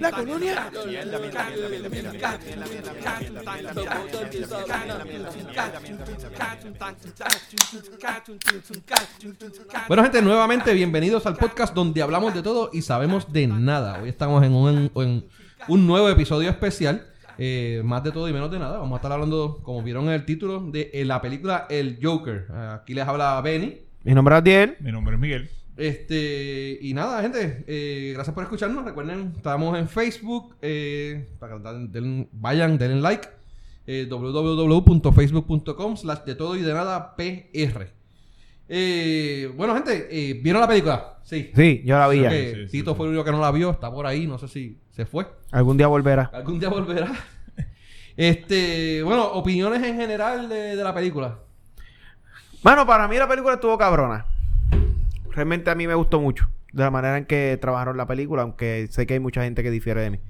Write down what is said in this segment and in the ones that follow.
La colonia. Bueno, gente, nuevamente bienvenidos al podcast donde hablamos de todo y sabemos de nada. Hoy estamos en un, en un nuevo episodio especial. eh, más de todo y menos de nada. Vamos a estar hablando, como vieron en el título, de eh, la película El Joker. Aquí les habla Benny. Mi nombre es Adiel. Mi nombre es Miguel. Este, y nada, gente, eh, gracias por escucharnos. Recuerden, estamos en Facebook. eh, para que den- vayan, denle like. Eh, www.facebook.com slash de todo y de nada PR. Eh, bueno, gente, eh, ¿vieron la película? Sí. Sí, yo la vi Sí, sí, Tito sí. fue el único que no la vio, está por ahí, no sé si se fue. Algún día volverá. Algún día volverá. Este, bueno, opiniones en general de, de la película. Bueno, para mí la película estuvo cabrona. Realmente a mí me gustó mucho. De la manera en que trabajaron la película, aunque sé que hay mucha gente que difiere de mí.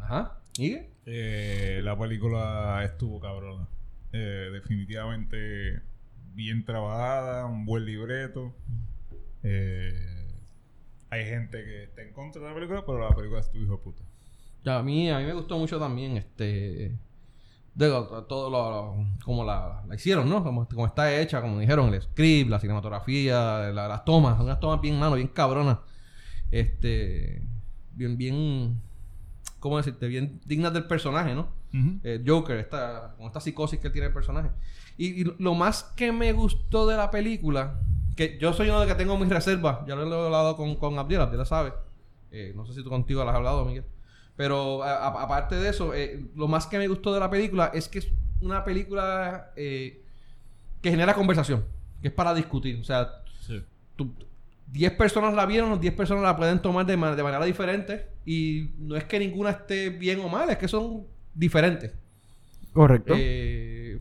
Ajá. ¿Y? Eh, la película estuvo cabrona. Eh, definitivamente bien trabajada, un buen libreto. Eh, hay gente que está en contra de la película, pero la película estuvo hijo de puta. Ya, a mí, a mí me gustó mucho también, este... Digo, todo lo, lo- como la, la hicieron, ¿no? Como, como está hecha, como dijeron, el script, la cinematografía, la- las tomas, unas tomas bien mano, bien cabronas. Este... Bien, bien... ¿Cómo decirte? Bien dignas del personaje, ¿no? Eh, Joker, esta, con esta psicosis que tiene el personaje. Y, y lo más que me gustó de la película, que yo soy uno de que tengo mis reservas, ya lo he hablado con, con Abdiel, Abdiel sabe. Eh, no sé si tú contigo lo has hablado, Miguel. Pero aparte de eso, eh, lo más que me gustó de la película es que es una película eh, que genera conversación, que es para discutir. O sea, Sí. tú- 10 personas la vieron, 10 personas la pueden tomar de, ma- de manera diferente. Y no es que ninguna esté bien o mal, es que son diferentes. Correcto. Eh,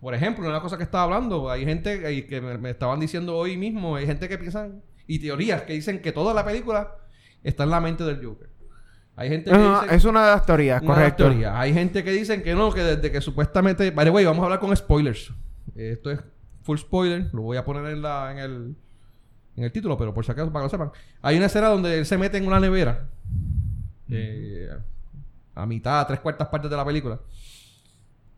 por ejemplo, una cosa que estaba hablando, hay gente que, que me, me estaban diciendo hoy mismo, hay gente que piensan, y teorías que dicen que toda la película está en la mente del Joker. Hay gente que No, dice... es una de las teorías, Una de las correcto. teorías. Hay gente que dicen que no, que desde que supuestamente. Vale, güey, vamos a hablar con spoilers. Esto es full spoiler. Lo voy a poner en, la, en, el, en el título, pero por si acaso, para que lo sepan. Hay una escena donde él se mete en una nevera. eh, a mitad, a tres cuartas partes de la película.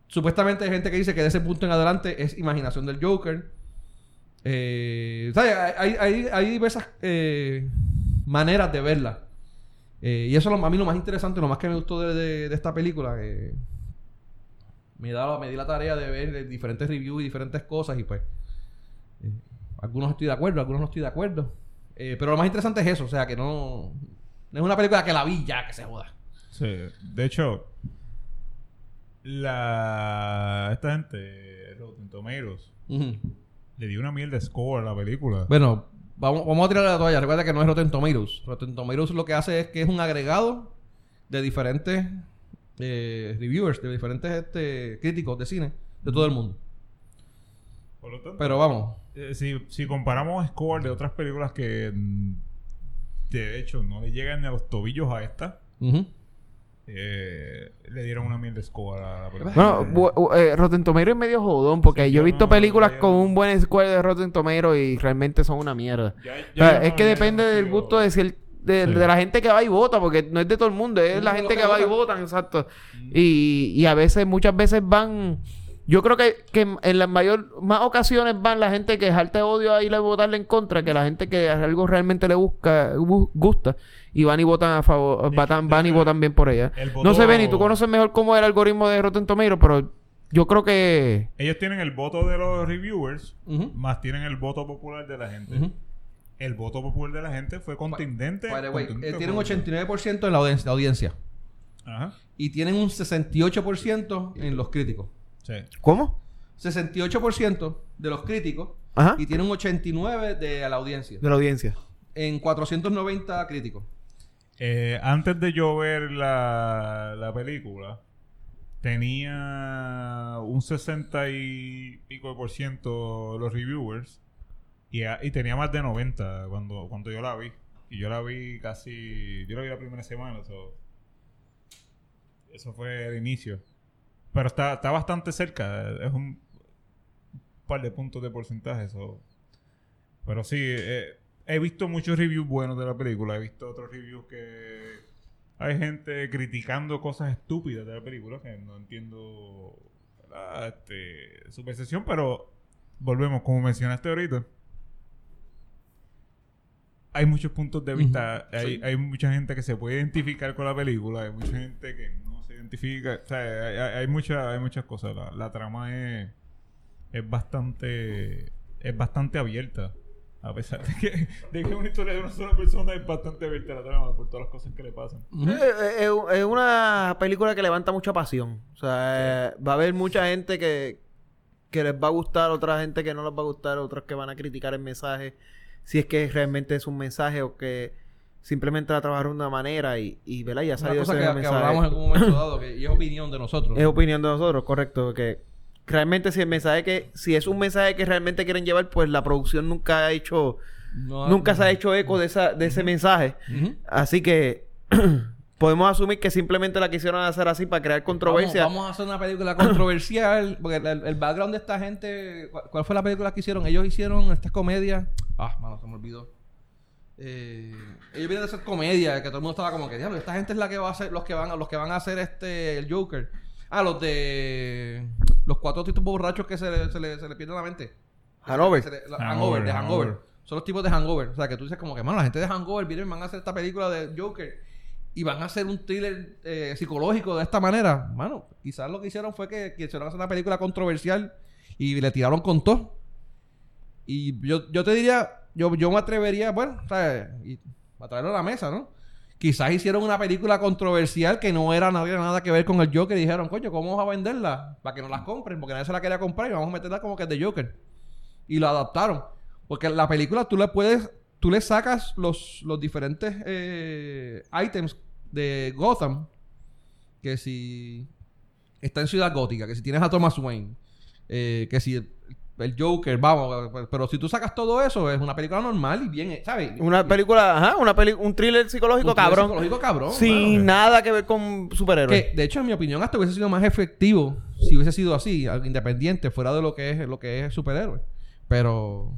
Supuestamente hay gente que dice que de ese punto en adelante es imaginación del Joker. Eh. Hay, hay, hay diversas eh, maneras de verla. Eh, y eso es lo- a mí lo más interesante, lo más que me gustó de, de- de esta película. me, da, me di la tarea de ver eh, diferentes reviews y diferentes cosas y pues... eh, algunos estoy de acuerdo, algunos no estoy de acuerdo. Eh, pero lo más interesante es eso, o sea, que no... No es una película que la vi ya, que se joda. Sí. De hecho, la esta gente, Rotten Tomatoes, le dio una miel de score a la película. Bueno, vamos, vamos a tirar la toalla. Recuerda que no es Rotten Tomatoes. Rotten Tomatoes lo que hace es que es un agregado de diferentes eh, reviewers, de diferentes este, críticos de cine de todo el mundo. Por lo tanto, Pero vamos. eh, si, si comparamos score de otras películas que mm, de hecho no le llegan ni a los tobillos a esta. Eh, le dieron una miel de score a la película. Bueno, bu- bu- eh, Rotten Tomatoes es medio jodón porque Sí, yo he visto no- películas con un buen score de Rotten Tomatoes y realmente son una mierda. Ya- O ya sea, yo es que depende del gusto de, cier- de, Sí. de la gente que va y vota, porque no es de todo el mundo, es No, la gente que que va y votan, exacto. Y, y a veces, muchas veces van. Yo creo que, que en las mayor más ocasiones van la gente que jalta odio a ir a votarle en contra que la gente que algo realmente le busca bu- gusta y van y votan a favor, hecho, van y votan bien por ella. el No sé, Benny, tú conoces mejor cómo es el algoritmo de Rotten Tomatoes, pero yo creo que Ellos tienen el voto de los reviewers, más tienen el voto popular de la gente. El voto popular de la gente fue contundente. Eh, tienen un por- 89% en la audiencia, la audiencia. Ajá. Y tienen un 68% en los críticos. Sí. ¿Cómo? 68% de los críticos Ajá. y tienen un 89% de la audiencia. De la audiencia. En 490 críticos. Eh, antes de yo ver la, la película, tenía un 60 y pico de por ciento los reviewers y, a- y tenía más de 90 cuando, cuando yo la vi. Y yo la vi casi... Yo la vi la primera semana, so- eso fue el inicio. Pero está, está bastante cerca. Es un par de puntos de porcentaje. so. Pero sí, eh, he visto muchos reviews buenos de la película. He visto otros reviews que hay gente criticando cosas estúpidas de la película que no entiendo ¿verdad? este, su percepción, pero volvemos, como mencionaste ahorita. Hay muchos puntos de vista. Hay, sí. hay mucha gente que se puede identificar con la película. Hay mucha gente que no se identifica. O sea, hay, hay, hay mucha- hay muchas cosas. La, la trama es, es bastante es bastante abierta. A pesar de que, de que es una historia de una sola persona, es bastante abierta la trama por todas las cosas que le pasan. Es es una película que levanta mucha pasión. O sea, eh, va a haber mucha gente que, que les va a gustar, otra gente que no les va a gustar, otros que van a criticar el mensaje. Si es que realmente es un mensaje o que simplemente la trabajaron de una manera y, y ¿verdad? ya salió ese que, que mensaje. hablamos en algún momento dado, que y es opinión de nosotros. Es opinión de nosotros, correcto. Que realmente si el mensaje que, si es un mensaje que realmente quieren llevar, pues la producción nunca ha hecho, No- nunca se ha hecho eco de esa, de ese mensaje. Así que podemos asumir que simplemente la quisieron hacer así para crear controversia. Vamos, vamos a hacer una película controversial. Porque el, el background de esta gente. ¿cuál, fue la película que hicieron? Ellos hicieron esta comedia. Ah, mano, se me olvidó. Eh, ellos vienen de hacer comedia, que todo el mundo estaba como que, diablo, esta gente es la que va a hacer, los que van, los que van a hacer este el Joker. Ah, los de los cuatro tipos borrachos que se le, se le, se le pierde la mente. Hanover. Se le- la- Hangover, hangover, de hangover. Hangover. Son los tipos de hangover. O sea, que tú dices como que, mano, la gente de hangover vienen, van a hacer esta película de Joker y van a hacer un thriller eh, psicológico de esta manera. Mano, quizás lo que hicieron fue que quisieron hacer una película controversial y le tiraron con todo. Y yo, yo te diría, yo, yo me atrevería, bueno, ¿sabes? Y a traerlo a la mesa, ¿no? Quizás hicieron una película controversial que no era nada, nada que ver con el Joker y dijeron, coño, ¿cómo vamos a venderla? Para que no las compren, porque nadie se la quería comprar y vamos a meterla como que es de Joker. Y lo adaptaron. Porque la película tú le puedes, tú le sacas los, los diferentes eh, items de Gotham. Que si está en Ciudad Gótica, que si tienes a Thomas Wayne, eh, que si el, Joker, vamos, pero si tú sacas todo eso, es una película normal y bien, ¿sabes? Una película, ajá, una peli un thriller psicológico Un thriller cabrón. psicológico cabrón, Sin nada que ver con superhéroes. Que, de hecho, en mi opinión, hasta hubiese sido más efectivo si hubiese sido así, independiente, fuera de lo que es lo que es superhéroe. Pero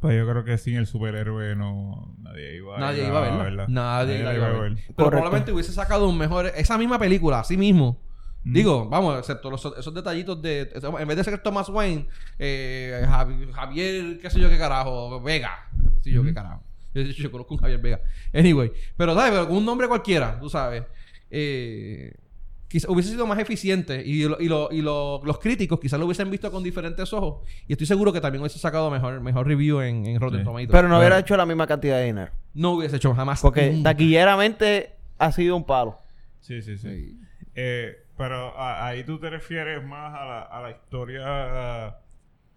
Pues yo creo que sin el superhéroe no nadie iba, nadie iba a verla. Nadie, la iba a ver. Pero Correcto. probablemente hubiese sacado un mejor... Esa misma película, así mismo. Mm. Digo, vamos, excepto los- esos detallitos de... En vez de ser Thomas Wayne, eh, Javi- Javier, qué sé yo qué carajo, Vega. Qué sé yo qué carajo. Yo, yo, yo conozco un Javier Vega. Anyway. Pero, ¿sabes? Pero con un nombre cualquiera, tú sabes. Eh, quizá hubiese sido más eficiente y, lo- y, lo- y lo- los críticos quizás lo hubiesen visto con diferentes ojos y estoy seguro que también hubiese sacado mejor, mejor review en, en Rotten Sí. Tomatoes. Pero no hubiera Bueno, hecho la misma cantidad de dinero. no hubiese hecho jamás. Porque taquilleramente ha sido un palo. Sí, sí, sí. Sí. Eh, pero a- ahí tú te refieres más a la, a la historia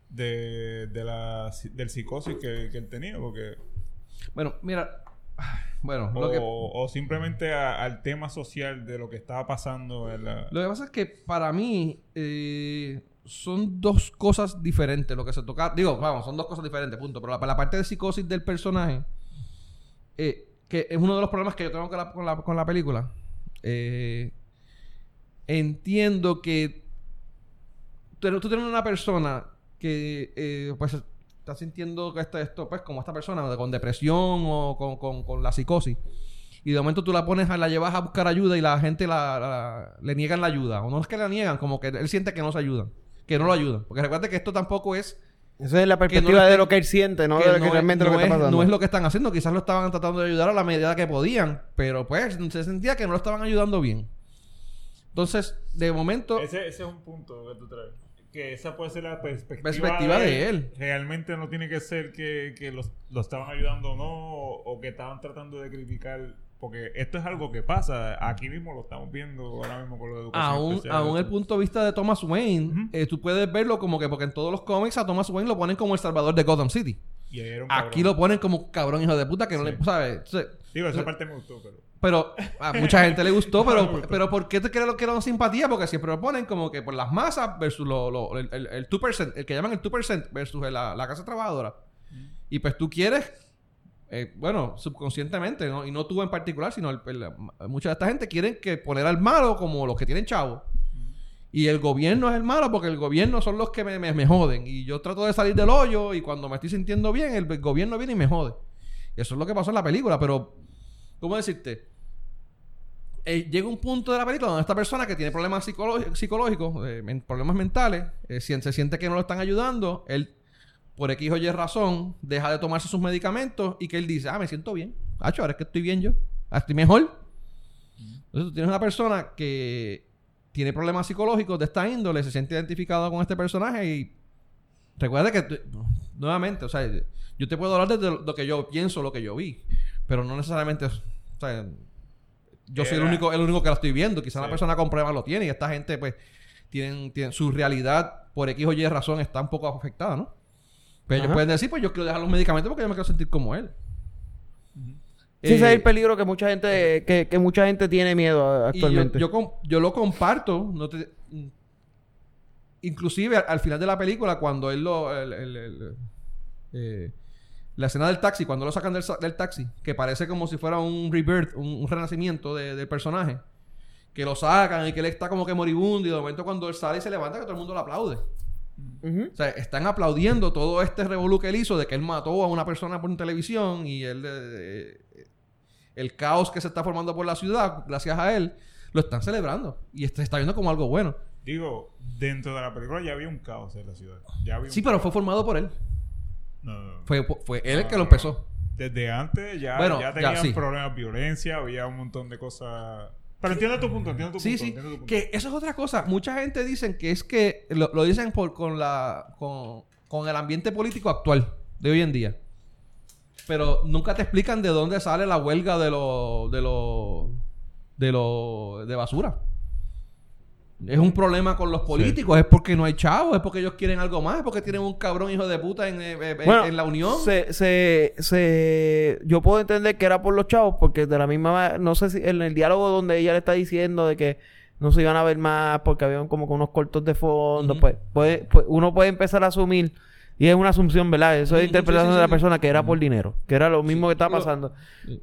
de, de la, del psicosis que, que él tenía, porque Bueno, mira. Bueno, o, lo que, o simplemente a- al tema social de lo que estaba pasando en la... lo que pasa es que para mí eh, son dos cosas diferentes lo que se toca. Digo, vamos, son dos cosas diferentes, punto. Pero la, la parte de psicosis del personaje, eh, que es uno de los problemas que yo tengo con la, con la, con la película. eh, entiendo que tú, tú tienes una persona que eh, pues está sintiendo que está esto, pues como esta persona, con depresión o con, con- con la psicosis. Y de momento tú la pones, a, la llevas a buscar ayuda y la gente la, la- le niegan la ayuda. O no es que la niegan, como que él siente que no se ayudan. Que no lo ayudan. Porque recuerda que esto tampoco es... Esa es la no perspectiva de lo que él siente, no que de lo que no es- realmente no lo que está es- pasando. no es lo que están haciendo. Quizás lo estaban tratando de ayudar a la medida que podían. Pero pues se sentía que no lo estaban ayudando bien. Entonces, de momento... Ese, ese es un punto que tú traes. Que esa puede ser la perspectiva, Perspectiva de él. Realmente no tiene que ser que, que los, lo estaban ayudando o no, o, o que estaban tratando de criticar. Porque esto es algo que pasa. Aquí mismo lo estamos viendo ahora mismo con lo de educación Aún, aún el punto de vista de Thomas Wayne, eh, tú puedes verlo como que, porque en todos los cómics a Thomas Wayne lo ponen como el salvador de Gotham City. Y ahí era un Aquí lo ponen como cabrón hijo de puta que no Sí. le, ¿sabes? Digo, esa parte me gustó, pero... Pero a mucha gente le gustó, No pero, pero ¿por qué te crees que era simpatía? Porque siempre lo ponen como que por las masas versus lo, lo- el, el, el 2%, el que llaman el 2% versus la, la clase trabajadora. Y pues tú quieres, eh, bueno, subconscientemente, ¿no? y no tú en particular, sino el- el- mucha de esta gente quieren que poner al malo como los que tienen chavos. Y el gobierno es el malo porque el gobierno son los que me, me- me joden. Y yo trato de salir del hoyo y cuando me estoy sintiendo bien, el, gobierno viene y me jode. Eso es lo que pasó en la película, pero, ¿cómo decirte? Eh, llega un punto de la película donde esta persona que tiene problemas psicológicos, eh, problemas mentales, eh, se siente que no lo están ayudando, él, por X o Y razón, deja de tomarse sus medicamentos y que él dice, ah, me siento bien. Hacho, ahora es que estoy bien yo. Estoy mejor. Entonces tú tienes una persona que tiene problemas psicológicos de esta índole, se siente identificado con este personaje y recuerda que, nuevamente, o sea, yo te puedo hablar desde lo que yo pienso, lo que yo vi, pero no necesariamente, o sea, yo soy el único, el único que lo estoy viendo. Quizá Sí. la persona con problemas lo tiene y esta gente, pues, tienen, tienen su realidad por X o Y razón está un poco afectada, ¿no? Pero ellos Ajá. pueden decir, pues yo quiero dejar los medicamentos porque yo me quiero sentir como él. Sí, ese es Eh, el peligro que mucha gente, que, que mucha gente tiene miedo a- Y yo, actualmente. yo, lo comparto. No te- inclusive al, al final de la película, cuando él lo... el- el- el- eh, la escena del taxi, cuando lo sacan del, taxi, que parece como si fuera un rebirth, un, un renacimiento de- del personaje. Que lo sacan y que él está como que moribundo y de momento cuando él sale y se levanta que todo el mundo lo aplaude. O sea, están aplaudiendo todo este revolú que él hizo de que él mató a una persona por televisión y él, eh, eh, el caos que se está formando por la ciudad, gracias a él, lo están celebrando. Y este- se está viendo como algo bueno. Digo, dentro de la película ya había un caos en la ciudad. Ya había Sí, pero caos. fue formado por él. No. Fue, fue él el que lo empezó. Desde antes ya, Bueno, ya ya, tenían sí. problemas, violencia, había un montón de cosas. Pero entiendo tu punto, entiendo tu Sí, punto. sí. entiendo tu punto. Que eso es otra cosa. Mucha gente dicen que es que lo, lo dicen por, con la con, con el ambiente político actual de hoy en día. Pero nunca te explican de dónde sale la huelga de los de los de los de basura. Es un problema con los políticos, es porque no hay chavos, es porque ellos quieren algo más, es porque tienen un cabrón hijo de puta en, eh, eh, en- Bueno, en la unión. Se, se, se, yo puedo entender que era por los chavos, porque de la misma ma- no sé si en el diálogo donde ella le está diciendo de que no se iban a ver más porque habían como que unos cortos de fondo, pues, puede- pues uno puede empezar a asumir, y es una asunción, ¿verdad? Eso es interpretación sí, sí, de la persona que era por dinero, que era lo mismo que estaba Lo- pasando.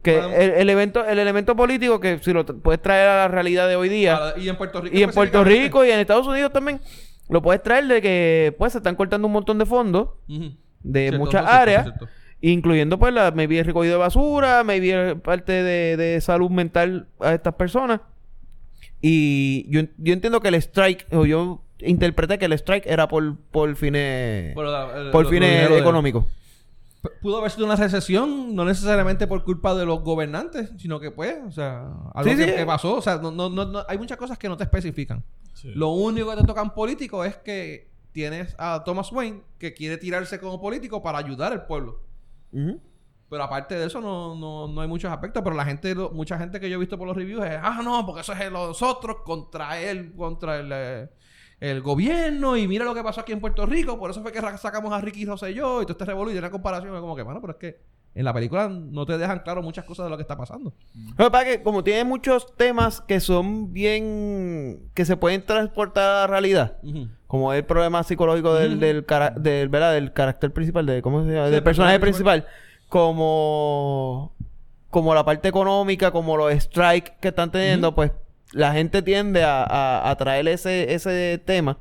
Que Bueno, el, el evento, el elemento político que si lo tra- puedes traer a la realidad de hoy día, y en Puerto Rico y en Puerto. Rico y en Estados Unidos también, lo puedes traer de que pues se están cortando un montón de fondos de Cierto, muchas cierto, áreas, cierto. incluyendo pues la maybe el recogido de basura, maybe parte de, de salud mental a estas personas. Y yo, yo entiendo que el strike, o yo interpreté que el strike era por, por fines, Por la- el- por lo- fines lo dinero de- económicos. Pudo haber sido una recesión, no necesariamente por culpa de los gobernantes, sino que pues, o sea, algo Sí, que, sí. que pasó, o sea, no, no, no, no- hay muchas cosas que no te especifican. Sí. Lo único que te tocan político es que tienes a Thomas Wayne que quiere tirarse como político para ayudar al pueblo. Pero aparte de eso no, no, no hay muchos aspectos, pero la gente, lo- mucha gente que yo he visto por los reviews es, ah, no, porque eso es nosotros contra él, contra el, eh, el gobierno y mira lo que pasó aquí en Puerto Rico, por eso fue que sacamos a Ricky Rosselló y todo este revolú y una comparación es como que, bueno, pero es que en la película no te dejan claro muchas cosas de lo que está pasando. Pasa es que como tiene muchos temas que son bien... que se pueden transportar a la realidad. Como el problema psicológico del, del, cara- del, ¿verdad? del carácter principal, de ¿cómo se llama? Sí, del el personaje principal. Como, como la parte económica, como los strikes que están teniendo, pues la gente tiende a, a, a traer ese, ese tema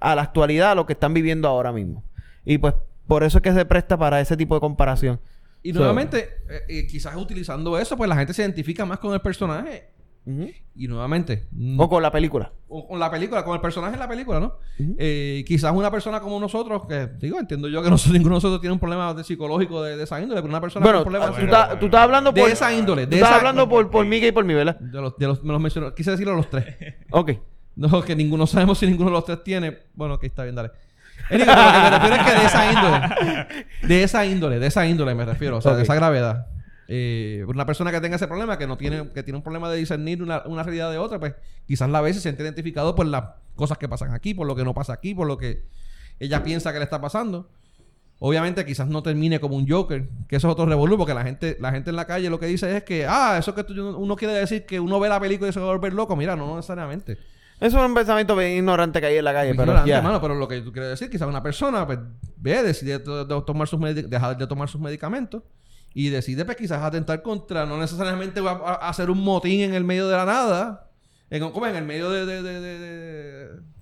a la actualidad, a lo que están viviendo ahora mismo. Y pues por eso es que se presta para ese tipo de comparación. Y So- nuevamente, eh, eh, quizás utilizando eso, pues la gente se identifica más con el personaje. Y nuevamente, mm, O con la película. o con la película, con el personaje en la película, ¿no? Eh, quizás una persona como nosotros, que digo, entiendo yo que nosotros, ninguno de nosotros tiene un problema de psicológico de, de esa índole, pero una persona Bueno, con problemas tú, bueno, estás- bueno, tú estás hablando de por... esa índole, tú de estás esa hablando por, por Miguel y por mí, ¿verdad? de los, de los, me los mencionó, quise decirlo a los tres. Ok. No, que ninguno sabemos si ninguno de los tres tiene. Bueno, que está bien, dale. Anyway, pero lo que me refiero es que de esa índole, de esa índole, de esa índole me refiero, o sea, Ok. de esa gravedad. Eh, una persona que tenga ese problema, que no tiene, que tiene un problema de discernir una, una realidad de otra, pues quizás la vez se siente identificado por las cosas que pasan aquí, por lo que no pasa aquí, por lo que ella piensa que le está pasando. Obviamente quizás no termine como un Joker, que eso es otro revolú, porque la gente, la gente en la calle lo que dice es que, ah, eso que tú- uno quiere decir que uno ve la película y se va a volver loco. Mira, no necesariamente. Eso es un pensamiento bien ignorante que hay en la calle, pero Ignorante, ya. hermano, pero lo que tú quieres decir, quizás una persona pues, ve, decide to- de tomar sus dejar de tomar sus medicamentos y decide pues quizás atentar contra, no necesariamente va a, a hacer un motín en el medio de la nada, en, como en el medio de, de, de,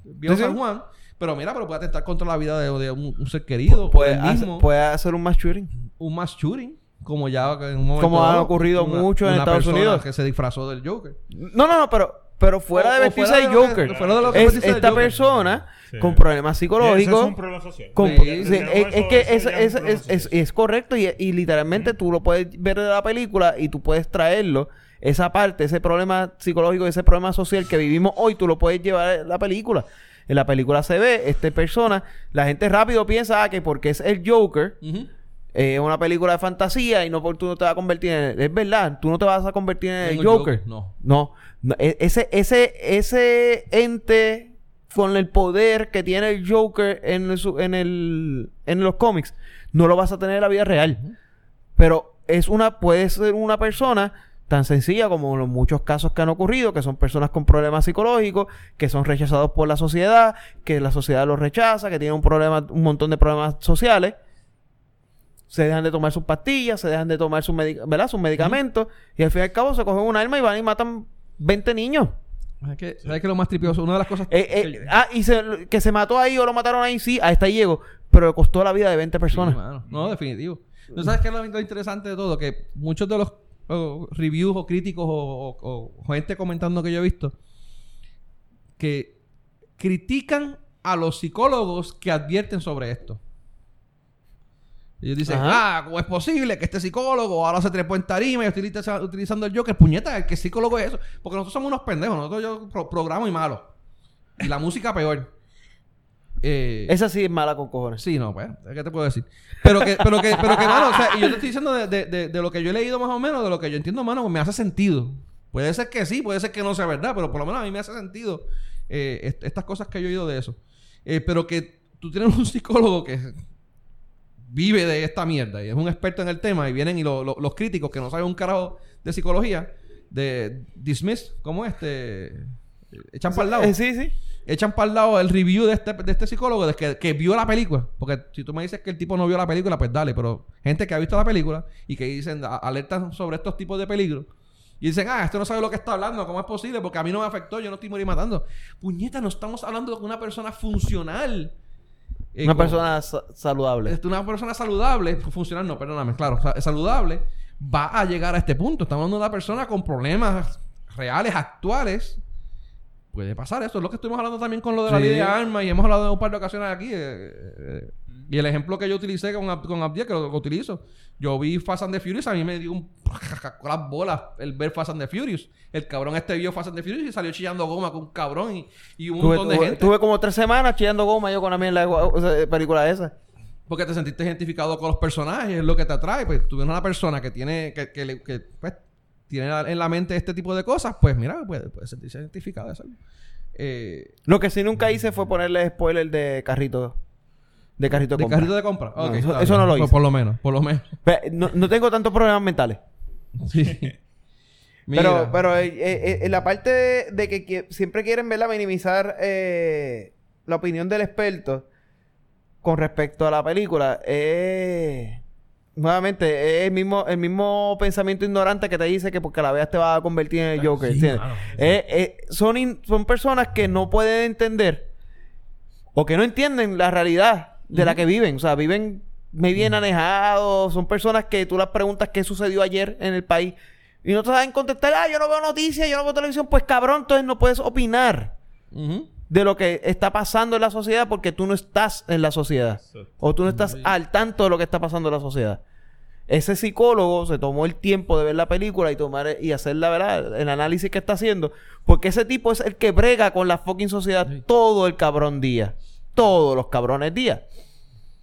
de-. San Juan, pero mira, pero puede atentar contra la vida de, un, un ser querido, puede, hacer, mismo, puede hacer un mass shooting. un mass shooting. como ya en un momento Como ha ocurrido mucho en Estados Unidos. que se disfrazó del Joker. No, no, no, pero, pero fuera O- de vestirse de que- Joker. fuera de lo que es esta Joker. persona Sí. con problemas psicológicos. es un problema social. con- Sí. es, eso- es que es, es es- es- es- es correcto y, y literalmente tú lo puedes ver de la película y tú puedes traerlo. Esa parte, ese problema psicológico, ese problema social que vivimos hoy, tú lo puedes llevar a la película. En la película se ve, esta persona, la gente rápido piensa ah, que porque es el Joker, eh, es una película de fantasía y no por tú no te vas a convertir en... Es verdad, tú no te vas a convertir en el Joker. Joker, no. No, no, e- ese, ese, ese ente con el poder que tiene el Joker en, el en, el, en los cómics, no lo vas a tener en la vida real. Pero es una, puede ser una persona tan sencilla como los muchos casos que han ocurrido, que son personas con problemas psicológicos, que son rechazados por la sociedad, que la sociedad los rechaza, que tienen un problema, un montón de problemas sociales. Se dejan de tomar sus pastillas, se dejan de tomar sus, ¿verdad? sus medicamentos, y al fin y al cabo se cogen un arma y van y matan 20 niños. ¿Sabes qué? ¿Sabes qué es lo más tripioso? Una de las cosas... Eh, eh, que- ah, y se- que se mató ahí o lo mataron ahí, sí, hasta ahí llegó. Pero le costó la vida de 20 Sí, personas. mano. No, definitivo. ¿No sabes qué es lo, interesante de todo? Que muchos de los reviews o críticos o, o- o gente comentando que yo he visto que critican a los psicólogos que advierten sobre esto. Ellos dicen, Ajá. ah, ¿cómo es posible que este psicólogo ahora se trepó en tarima y utiliza, utilizando el Joker? Puñeta, ¿qué psicólogo es eso? Porque nosotros somos unos pendejos. Nosotros yo pro- programo y malo. Y la música peor. Eh, Esa sí es mala con cojones. Sí, no, pues, ¿qué te puedo decir? Pero que, pero que, pero que, mano, o sea, y yo te estoy diciendo de, de, de, de lo que yo he leído más o menos, de lo que yo entiendo, mano, me hace sentido. Puede ser que sí, puede ser que no sea verdad, pero por lo menos a mí me hace sentido eh, est- estas cosas que yo he oído de eso. Eh, pero que tú tienes un psicólogo que vive de esta mierda y es un experto en el tema y vienen y lo- lo- los críticos que no saben un carajo de psicología, de dismiss, ¿cómo este? Echan para el lado Eh, sí, sí. echan para el lado el review de este, de este psicólogo de que, que vio la película. Porque si tú me dices que el tipo no vio la película, pues dale. Pero gente que ha visto la película y que dicen, alertan sobre estos tipos de peligros. Y dicen, ah, esto no sabe lo que está hablando, ¿cómo es posible? Porque a mí no me afectó, yo no estoy morir matando. Puñeta, no estamos hablando de una persona funcional. Eh, Una persona sa- saludable. una persona saludable, funcional no, perdóname, claro, sa- saludable, va a llegar a este punto. Estamos hablando de una persona con problemas reales, actuales. Puede pasar eso. Es lo que estuvimos hablando también con lo de la ley de armas y hemos hablado de un par de ocasiones aquí. eh, eh, y el ejemplo que yo utilicé con, con Abdiel, que lo, lo utilizo. Yo vi Fast and the Furious, a mí me dio un con las bolas el ver Fast and the Furious. El cabrón este vio Fast and the Furious y salió chillando goma con un cabrón y, y un Tuve, montón de tuve- gente. tuve como tres semanas chillando goma yo con la mierda de película esa. Porque te sentiste identificado con los personajes, es lo que te atrae. Pues tú ves una persona que tiene, que, que, pues, tiene en la mente este tipo de cosas, pues mira, puede, puede sentirse identificado. Eh, Lo que sí nunca hice fue ponerle spoiler de carrito. De carrito de de compra. carrito de compra. No, eso- no lo hice. Por, lo menos, por lo menos. No, no tengo tantos problemas mentales. Sí. Pero, Mira. pero eh, eh, eh, la parte de, de que, siempre quieren verla minimizar eh, la opinión del experto con respecto a la película, eh, nuevamente, es el mismo, el mismo pensamiento ignorante que te dice que porque la veas te vas a convertir en el Joker. Sí, ¿entiendes? mano, sí. Eh, eh, son, in- son personas que no pueden entender o que no entienden la realidad de la que viven. O sea, viven muy bien anejados. Son personas que tú las preguntas qué sucedió ayer en el país y no te saben contestar. Ah, yo no veo noticias, yo no veo televisión. Pues cabrón, entonces no puedes opinar de lo que está pasando en la sociedad porque tú no estás en la sociedad. Exacto. O tú no estás al tanto de lo que está pasando en la sociedad. Ese psicólogo se tomó el tiempo de ver la película y tomar y hacer la verdad, el análisis que está haciendo. Porque ese tipo es el que brega con la fucking sociedad todo el cabrón día. Todos los cabrones días.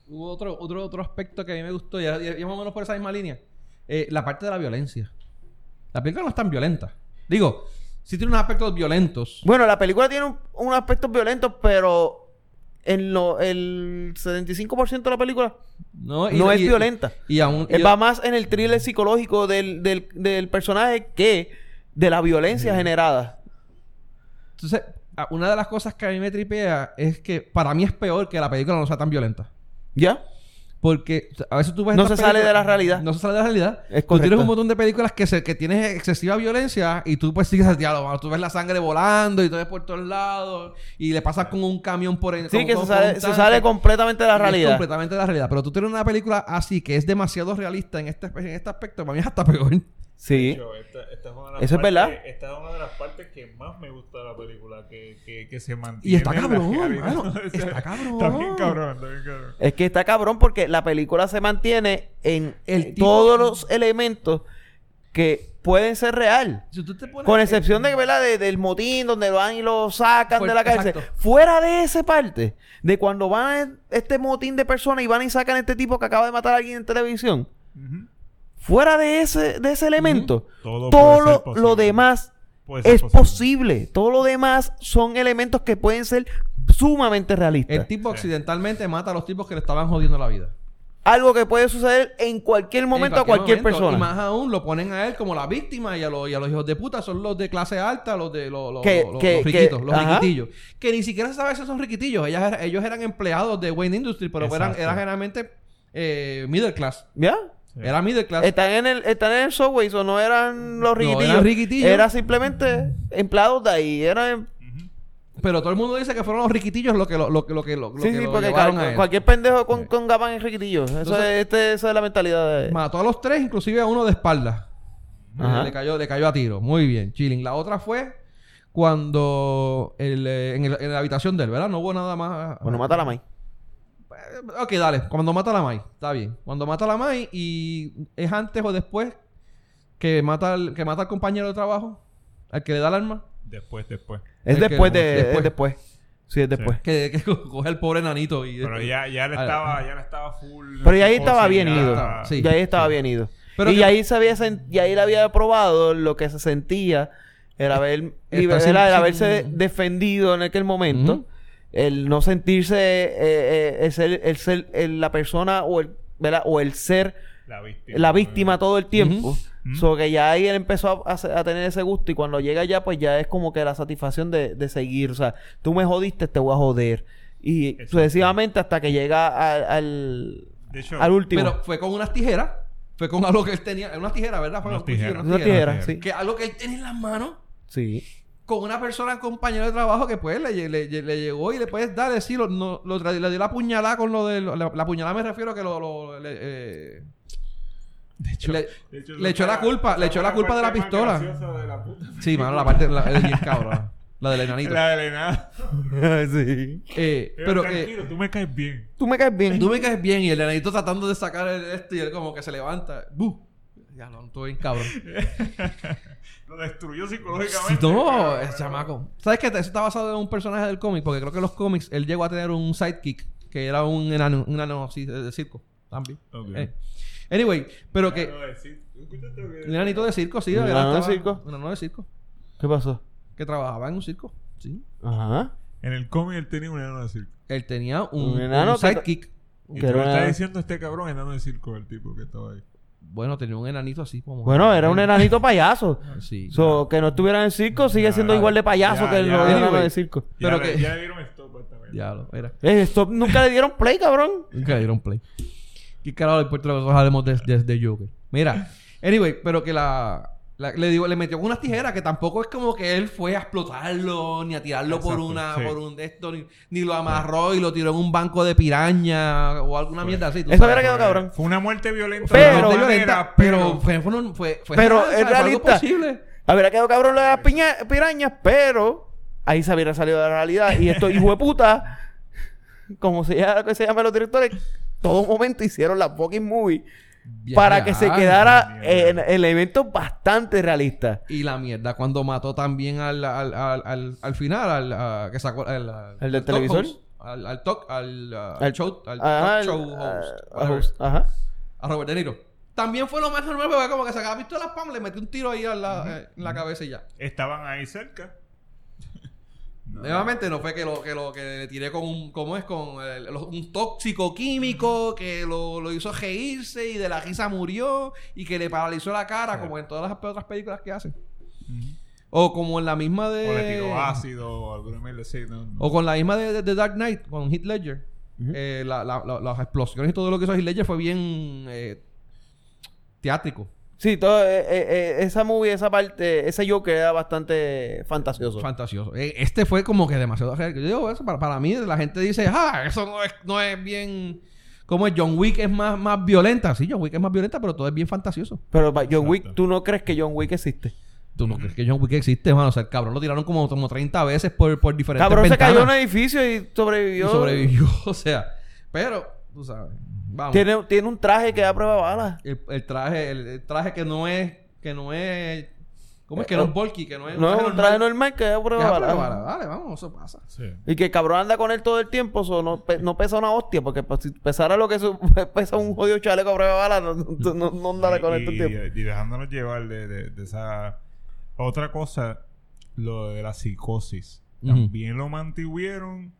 Hubo otro, otro, otro aspecto que a mí me gustó, y, más o menos por esa misma línea. Eh, la parte de la violencia. La película no es tan violenta. Digo, sí tiene unos aspectos violentos. Bueno, la película tiene un- unos aspectos violentos, pero en lo, el 75% de la película No, no es violenta. Y aún. Eh, va más en el thriller psicológico del, del, del personaje que de la violencia generada. Entonces, una de las cosas que a mí me tripea es que para mí es peor que la película no sea tan violenta. ¿Ya? Porque a veces tú ves No se sale de la realidad. No se sale de la realidad. Es tú tienes un montón de películas que, se, que tienes excesiva violencia y tú pues sigues el diálogo. Tú ves la sangre volando y todo es por todos lados y le pasas con un camión por en- Sí, con- que con- se sale, se sale completamente de la es realidad. completamente de la realidad. Pero tú tienes una película así que es demasiado realista en este, en este aspecto. Para mí es hasta peor. Sí. hecho, esta, esta es una de las Eso es partes- verdad. Esta es una de las partes que más me gusta de la película, que, que, que se Y mantiene. está en la cabrón, mano. O sea, Está cabrón. Está bien cabrón, está bien cabrón. Es que está cabrón porque la película se mantiene en El tipo- todos los elementos que pueden ser real. Si tú te pones- Con excepción de, ¿verdad? de- del motín donde van y lo sacan de la cárcel. exacto. Fuera de esa parte, de cuando van a este motín de personas y van y sacan a este tipo que acaba de matar a alguien en televisión. Ujú. Fuera de ese, de ese elemento, Todo lo, demás es posible. posible. Todo lo demás son elementos que pueden ser sumamente realistas. El tipo accidentalmente mata a los tipos que le estaban jodiendo la vida. Algo que puede suceder en cualquier momento En a cualquier momento. persona. Y más aún lo ponen a él como la víctima y a los, y a los hijos de puta son los de clase alta, los de los, los, Que- los- que- los que- riquitos, los ajá. riquitillos. Que ni siquiera se sabe si son riquitillos. Ellas era- ellos eran empleados de Wayne Industries, pero eran, eran generalmente eh, middle class. ¿Ya? Era middle class. Están en el, están en el subway, o no eran los No, riquitillos. eran riquitillos. Era simplemente empleados de ahí. Eran... Ujú. Pero todo el mundo dice que fueron los riquitillos lo que lo, lo, que- lo que lo, lo Sí, que sí, porque a él. cualquier pendejo con, Sí. con gafas es riquitillo. Eso, Entonces- es, este, esa es la mentalidad de... Mató a los tres, inclusive a uno de espalda. Ajá. Eh, Le cayó, le cayó a tiro. Muy bien, chilling. La otra fue cuando el, eh, en, el- en la habitación de él, ¿verdad? No hubo nada más. Bueno, mata a la May. Ok, dale. Cuando mata a la Mai. Está bien. Cuando mata a la Mai y es antes o después que mata al, que mata al compañero de trabajo, al que le da el arma. Después, después. Es Es que- después de... después. Es después. Sí, es después. Que, que coge al pobre nanito y... Pero ya, ya le estaba, ya le estaba full. Pero ya ahí estaba bien ya- ido. Sí. ya ahí estaba sí. bien ido. Pero y que- ahí se había sen- y ahí le había probado lo que se sentía era haber, Estar sin- era el sin- haberse defendido en aquel momento. El no sentirse eh, eh, el ser, el ser el- la persona o el, ¿verdad? o el ser La víctima. la víctima todo el tiempo. Ujú. So que ya ahí él empezó a, a- a tener ese gusto y cuando llega ya pues ya es como que la satisfacción de, de seguir. O sea, tú me jodiste, te voy a joder. Y Exacto. sucesivamente hasta que llega al, al, De hecho, al último. Pero fue con unas tijeras. Fue con algo que él tenía. Unas tijeras, ¿verdad? Fue Unas tijeras. Una tijera, tijera. sí. Que algo que él tenía en las manos. Sí. Con una persona, compañero de trabajo, que pues le, le- le- le llegó y le puedes dar, decir, lo, no, lo le dio la puñalada con lo de... La, la puñalada me refiero que lo... lo- le, eh, de hecho, le- de hecho, le esa echó la culpa- le echó la culpa de la pistola. graciosa de la puta. sí, mano, la parte... La, bien cabrón. La del enanito. La de Elena. sí. Eh, pero que... Tranquilo, tú me caes bien. Tú me caes bien. Tú me caes bien y el enanito tratando de sacar el, esto y él como que se levanta. ¡Bu! Ya no, estoy bien cabrón. Lo destruyó psicológicamente. no, es chamaco. ¿Sabes qué? Eso está basado en un personaje del cómic, porque creo que en los cómics él llegó a tener un sidekick, que era un enano, un enano así de, circo, también. Ok. Eh. Anyway, pero que... No, decir- ¿escuchaste lo Un enanito de circo, sí. ¿Un enano de circo? Un enano de circo. ¿Qué pasó? Que trabajaba en un circo, sí. Ajá. En el cómic él tenía un enano de circo. Él tenía un, Un enano un sidekick. Y le estás una- diciendo este cabrón enano de circo, el tipo que estaba ahí. Bueno, tenía un enanito así como... Bueno, era un enanito payaso. Sí. So, que no estuviera en el circo sigue Ya, siendo igual de payaso ya, que el ya. los enanos Anyway. de circo. Ya, Pero le, que- ya le dieron stop a esta mierda. Diablo, era. Eh, esto nunca le dieron play, cabrón. Nunca le dieron play. ¿Qué carajo le importa lo que nosotros hablemos de, de, de Joker? Mira, anyway, pero que la, la- le digo, le metió con unas tijeras que tampoco es como que él fue a explotarlo, ni a tirarlo por una, sí. por un de esto, ni, ni lo amarró y lo tiró en un banco de piraña o alguna mierda así. Eso hubiera quedado cabrón. Fue una muerte violenta. Pero- violenta, pero fue, fue, fue, Pero es realista. posible. Habría quedado cabrón lo de las piña- pirañas, pero ahí se hubiera salido de la realidad. Y estos hijos de puta, como se llama, que se llaman los directores, todo momento hicieron la fucking movie Bien para que se quedara bien en elementos bastante realistas. Y la mierda, cuando mató también al, al, al, al, al final, al, a- que sacó al, al- ¿El del televisor? host, al, al talk, al, uh, Al- show, al Ajá, talk el- show ah, host, host, Ajá. a Robert De Niro. También fue lo más normal, porque como que sacaba pistola, pam, le metió un tiro ahí a la, eh, en la cabeza y ya. Estaban ahí cerca. Nuevamente no fue que lo que lo que le tiré con un ¿cómo es? con el- lo- un tóxico químico que lo, lo hizo reírse y de la risa murió y que le paralizó la cara como en todas las otras películas que hacen. O como en la misma de O le tiró ácido o alguna mierda así. No, no. O con la misma de, de- de Dark Knight, con Heath Ledger. eh, la- la- la- las explosiones y todo lo que hizo Heath Ledger fue bien eh, teátrico. Sí, todo, eh, eh, eh, esa movie, esa parte, ese Joker era bastante fantasioso. Fantasioso. Eh, Este fue como que demasiado real. Yo digo, eso para, para mí, la gente dice, ah, eso no es, no es bien. Como es John Wick es más, más violenta. Sí, John Wick es más violenta, pero todo es bien fantasioso. Pero John Wick. ¿tú no crees que John Wick existe? ¿Tú no crees que John Wick existe, mano? O sea, el cabrón lo tiraron como, como 30 veces por, por diferentes Cabrón se cayó en un edificio y y sobrevivió. sobrevivió. O sea, pero, tú sabes. Vamos. Tiene, tiene un traje que da prueba de balas. El, el traje, el, el traje que no es, que no es. ¿Cómo es que no es bulky? Que no es No es un traje normal que da prueba de balas. vale, vale, vamos, eso pasa. Sí. Y que el cabrón anda con él todo el tiempo, so no, pe- no pesa una hostia, porque pues, si pesara lo que su- pesa un jodido chaleco a prueba de balas, no, no, no, con él todo el tiempo. y dejándonos llevar de, de- de esa otra cosa, lo de la psicosis. También lo mantuvieron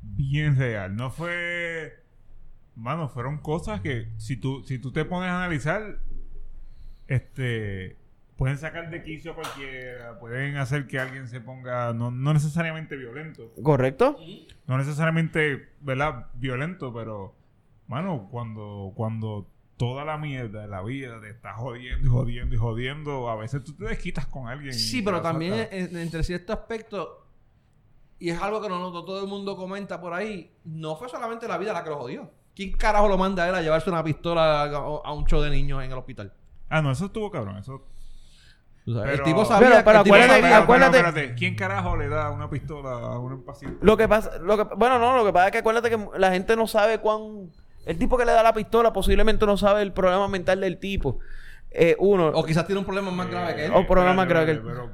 bien real. No fue. Mano, fueron cosas que si tú, si tú te pones a analizar, este. Pueden sacar de quicio a cualquiera, pueden hacer que alguien se ponga, no, no necesariamente violento, ¿Correcto? no necesariamente, ¿verdad? Violento, pero, mano, cuando, cuando toda la mierda de la vida te está jodiendo y jodiendo y jodiendo, a veces tú te desquitas con alguien. Sí, pero también en- entre cierto aspecto, y es algo que no, no todo el mundo comenta por ahí, no fue solamente la vida la que lo jodió. ¿Quién carajo lo manda a él a llevarse una pistola a, a un show de niños en el hospital? Ah, no, eso estuvo cabrón. Eso... Pero- el tipo sabía Pero- pero el tipo acuérdate- sabía- acuérdate- espérate, ¿quién carajo le da una pistola a un paciente? Lo que pasa, lo que, bueno, no, lo que pasa es que acuérdate que la gente no sabe cuán... El tipo que le da la pistola posiblemente no sabe el problema mental del tipo. Eh, uno, O quizás tiene un problema más grave que él. O un problema más grave que él. Pero,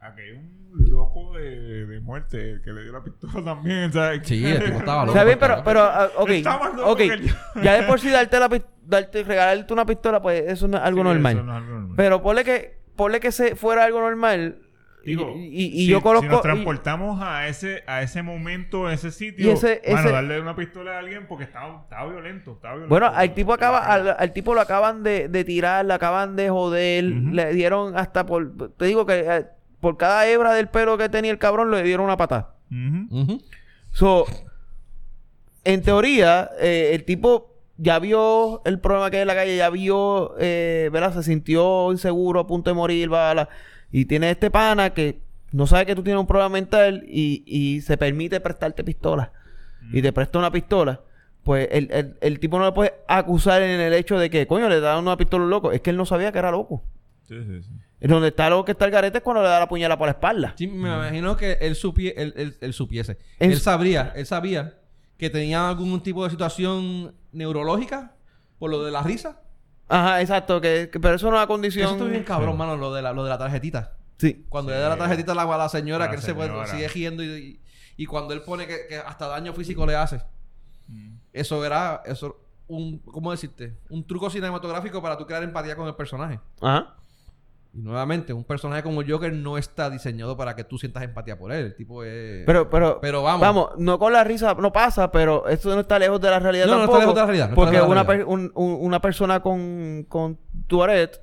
aquí hay un loco de, de muerte el que le dio la pistola también, ¿sabes? Sí, el tipo estaba loco. Está bien, pero, pero, ok, Está más loco ok. que yo. Ya de por sí darte la darte, regalarte una pistola, pues eso no es algo Sí, normal. eso no es algo normal. Pero ponle que, ponle que se fuera algo normal. y- Digo, y, y si, yo conozco. si nos y- transportamos a ese a ese momento, a ese sitio, Y ese- ese- darle una pistola a alguien porque estaba, estaba violento, estaba violento. bueno, al tipo acaba, al, al tipo lo acaban de, de tirar, le acaban de joder, le dieron hasta por, te digo que eh, por cada hebra del pelo que tenía el cabrón le dieron una patada. So, en teoría, eh, el tipo ya vio el problema que hay en la calle, ya vio, eh, ¿verdad? Se sintió inseguro, a punto de morir, bla. Y tiene este pana que no sabe que tú tienes un problema mental y, y se permite prestarte pistola. Y te presta una pistola. Pues el, el, el tipo no le puede acusar en el hecho de que, coño, le da una pistola a un loco. Es que él no sabía que era loco. Sí, sí, sí. Es donde está lo que está el garete es cuando le da la puñalada por la espalda. Sí, me imagino que él, supie, él, él- él supiese. En él sabría, él sabía que tenía algún tipo de situación neurológica por lo de la risa. Ajá, exacto. Que, que- pero eso no es una condición. Eso está bien cabrón, Sí. mano, lo de la, lo de la tarjetita. Sí. Cuando Sí. le da la tarjetita a la, a la señora, la que él se puede- sigue riendo y, y- y cuando él pone que, que hasta daño físico le hace. Mm. Eso era, eso, un, ¿cómo decirte? Un truco cinematográfico para tú crear empatía con el personaje. Ajá. Y nuevamente, un personaje como el Joker no está diseñado para que tú sientas empatía por él. El tipo es... Pero, pero, Pero vamos. Vamos, no con la risa no pasa, pero esto no está lejos de la realidad No, no está tampoco. lejos de la realidad, no está porque lejos de la una, realidad. per- un- un- una persona con, con Tourette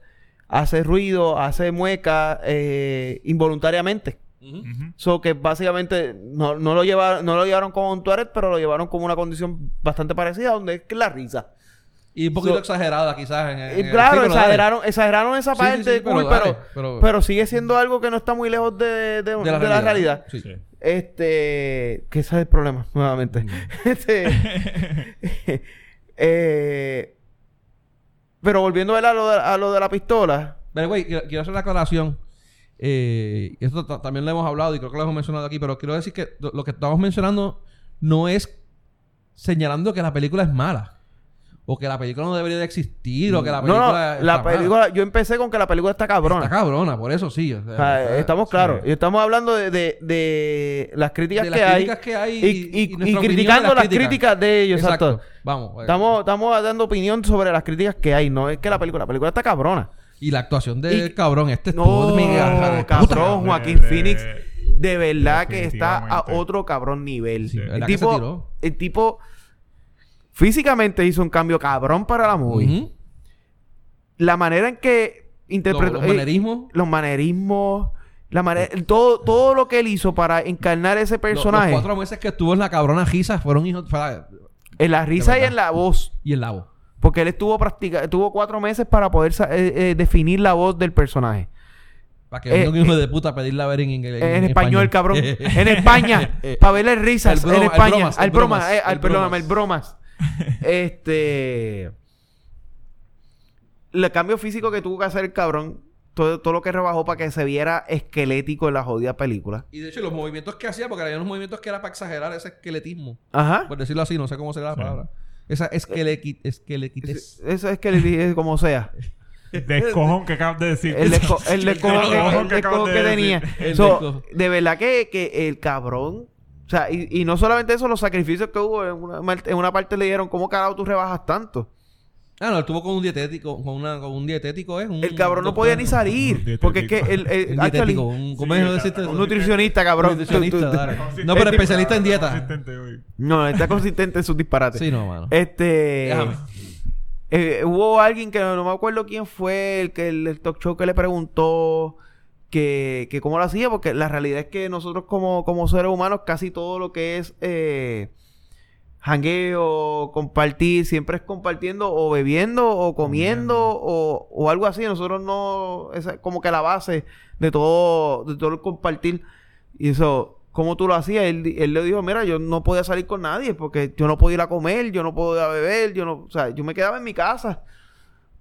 hace ruido, hace mueca eh, involuntariamente. Ujú. So que básicamente no, no lo lleva, no lo llevaron como Tourette, pero lo llevaron como una condición bastante parecida, donde es que la risa. Y un poquito So- exagerada quizás. En, en el- claro, sí, pero dale. exageraron, exageraron esa parte sí, sí, cool, pero pero, dale, pero, pero- sigue siendo algo que no está muy lejos de, de- de la, realidad. Sí. Sí. Este, que ese es el problema, nuevamente. este, eh, pero volviendo a, lo de, a lo de la pistola, Pero, güey, quiero, quiero hacer la aclaración. Eh, esto ta- también lo hemos hablado y creo que lo hemos mencionado aquí, pero quiero decir que lo que estamos mencionando no es señalando que la película es mala. O que la película no debería de existir. O que la no, no, película. la mala. película, yo empecé con que la película está cabrona. Está cabrona, por eso sí. o sea, O sea, está- estamos sí. claros. Y estamos hablando de, de, de las críticas De que las hay. críticas que hay y, criticando las las críticas. críticas de ellos, exacto. Vamos. eh, Estamos, estamos dando opinión sobre las críticas que hay. No es que la película, la película está cabrona. Y la actuación del Y- cabrón, este No, estuvo de cabrón. Joaquín de- Phoenix. De verdad que está a otro cabrón nivel. Sí. El, ¿Verdad que tipo, el tipo físicamente hizo un cambio cabrón para la movie. La manera en que interpretó Los, eh, los manerismos. los manerismos, La manera, todo, todo lo que él hizo para encarnar ese personaje, Los, cuatro meses que estuvo en la cabrona Giza fueron hijos... en la risa y en la voz. Y el lavo. Porque él estuvo practicando, tuvo cuatro meses para poder eh, eh, definir la voz del personaje. Para que Eh, un hijo de puta a pedirla a ver en inglés. En, español, cabrón. en España. Eh, para verle risas. el broma- en España. el al broma. bromas, eh, al, bromas. el bromas. Este. El cambio físico que tuvo que hacer el cabrón. Todo, todo lo que rebajó para que se viera esquelético en la jodida película. Y de hecho, los movimientos que hacía, porque había unos movimientos que era para exagerar ese esqueletismo. Ajá. Por decirlo así, no sé cómo será la Sí. palabra. Esa esquelequi- esquelequitez. Es dije como sea. Descojón que acabas de decir. El desco el que, descojón que tenía. So, de verdad que, que el cabrón. O sea, y, y no solamente eso, los sacrificios que hubo. En una, en una parte le dijeron, ¿cómo carajo tú rebajas tanto? Ah, no, él tuvo con un dietético. Con, una, con un dietético, ¿es? Un, El cabrón no doctor- podía ni salir. Porque es que el, el- Un actually, dietético. Un, ¿Cómo Sí, es está- decirte eso? un nutricionista, cabrón. Un nutricionista, Tú- tú- tú- dale. No, pero especialista en dieta. Hoy. No, está consistente en sus disparates. Sí, no, mano. Este. Déjame. eh, hubo alguien que no me acuerdo quién fue el que el, el talk show que le preguntó que, que cómo lo hacía, porque la realidad es que nosotros como, como seres humanos casi todo lo que es eh, jangueo, compartir, siempre es compartiendo o bebiendo o comiendo o, o algo así. Nosotros no, esa es como que la base de todo, de todo el compartir. Y eso, ¿cómo tú lo hacías? Él, él le dijo, mira, yo no podía salir con nadie porque yo no podía ir a comer, yo no podía beber, yo no, o sea, yo me quedaba en mi casa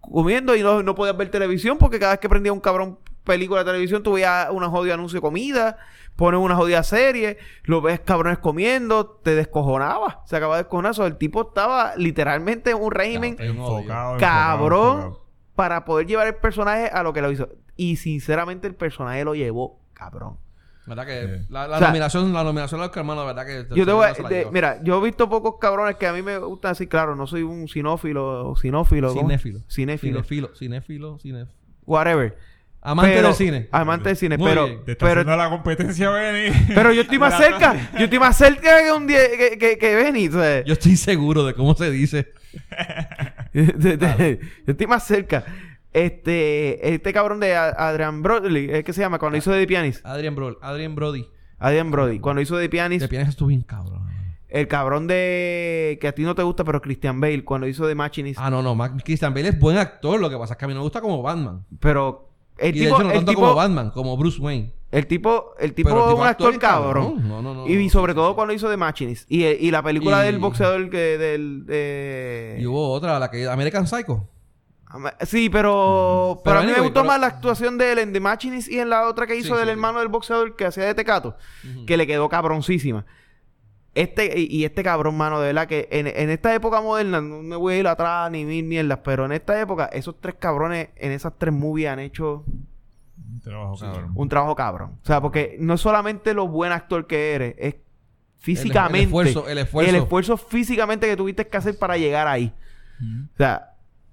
comiendo y no, no podías ver televisión porque cada vez que prendía un cabrón película de televisión tú veías una jodida anuncio de comida, pones una jodida serie, lo ves cabrones comiendo, te descojonaba, se acaba de descojonar. El tipo estaba literalmente en un régimen. Enfocado, cabrón enfocado, para poder llevar el personaje a lo que lo hizo. Y sinceramente el personaje lo llevó cabrón. ¿Verdad que Sí. la, la O sea, nominación, la nominación de los hermanos, ¿verdad que Yo te voy a- de- mira, yo he visto pocos cabrones que a mí me gustan así, claro, no soy un sinófilo, sinófilo. Cinéfilo. cinéfilo, Cinéfilo, cinéfilo, cinéfilo. whatever. Amante Pero- del cine. Amante del cine, Muy pero, bien. Te está pero, haciendo la competencia, Benny. pero yo estoy más cerca, yo estoy más cerca que un día que, que, que Benny, o sea, Yo estoy seguro de cómo se dice. de- de- yo estoy más cerca. Este, este cabrón de Adrian Brody, ¿es que se llama? Cuando hizo The Pianist. Adrian, Bro Adrian Brody. Adrian Brody, cuando hizo The Pianist. De pianista estuvo bien cabrón. El cabrón de... Que a ti no te gusta, pero Christian Bale, cuando hizo The Machinist. Ah, no, no. Christian Bale es buen actor. Lo que pasa es que a mí no me gusta como Batman. Pero... El y de tipo, hecho no el tanto tipo, como Batman, como Bruce Wayne. el tipo, el tipo el un actor actor, cabrón. cabrón. No, no, no. Y sobre todo cuando hizo The Machinist. Y, y la película Y- del boxeador que del... de- Y hubo otra, la que American Psycho. Sí, pero... Pero, Pero a mí me gustó pero- más la actuación de él en The Machinist y en la otra que hizo Sí, del sí, hermano del boxeador que hacía de Tecato. Que le quedó cabroncísima. Este, y, y este cabrón, mano, de verdad que en, en esta época moderna, no me voy a ir atrás ni mil mierdas, pero en esta época, esos tres cabrones en esas tres movies han hecho Un trabajo, cabrón. un trabajo cabrón. O sea, porque no es solamente lo buen actor que eres, es físicamente. El esfuerzo, el esfuerzo. el esfuerzo físicamente que tuviste que hacer para llegar ahí. O sea,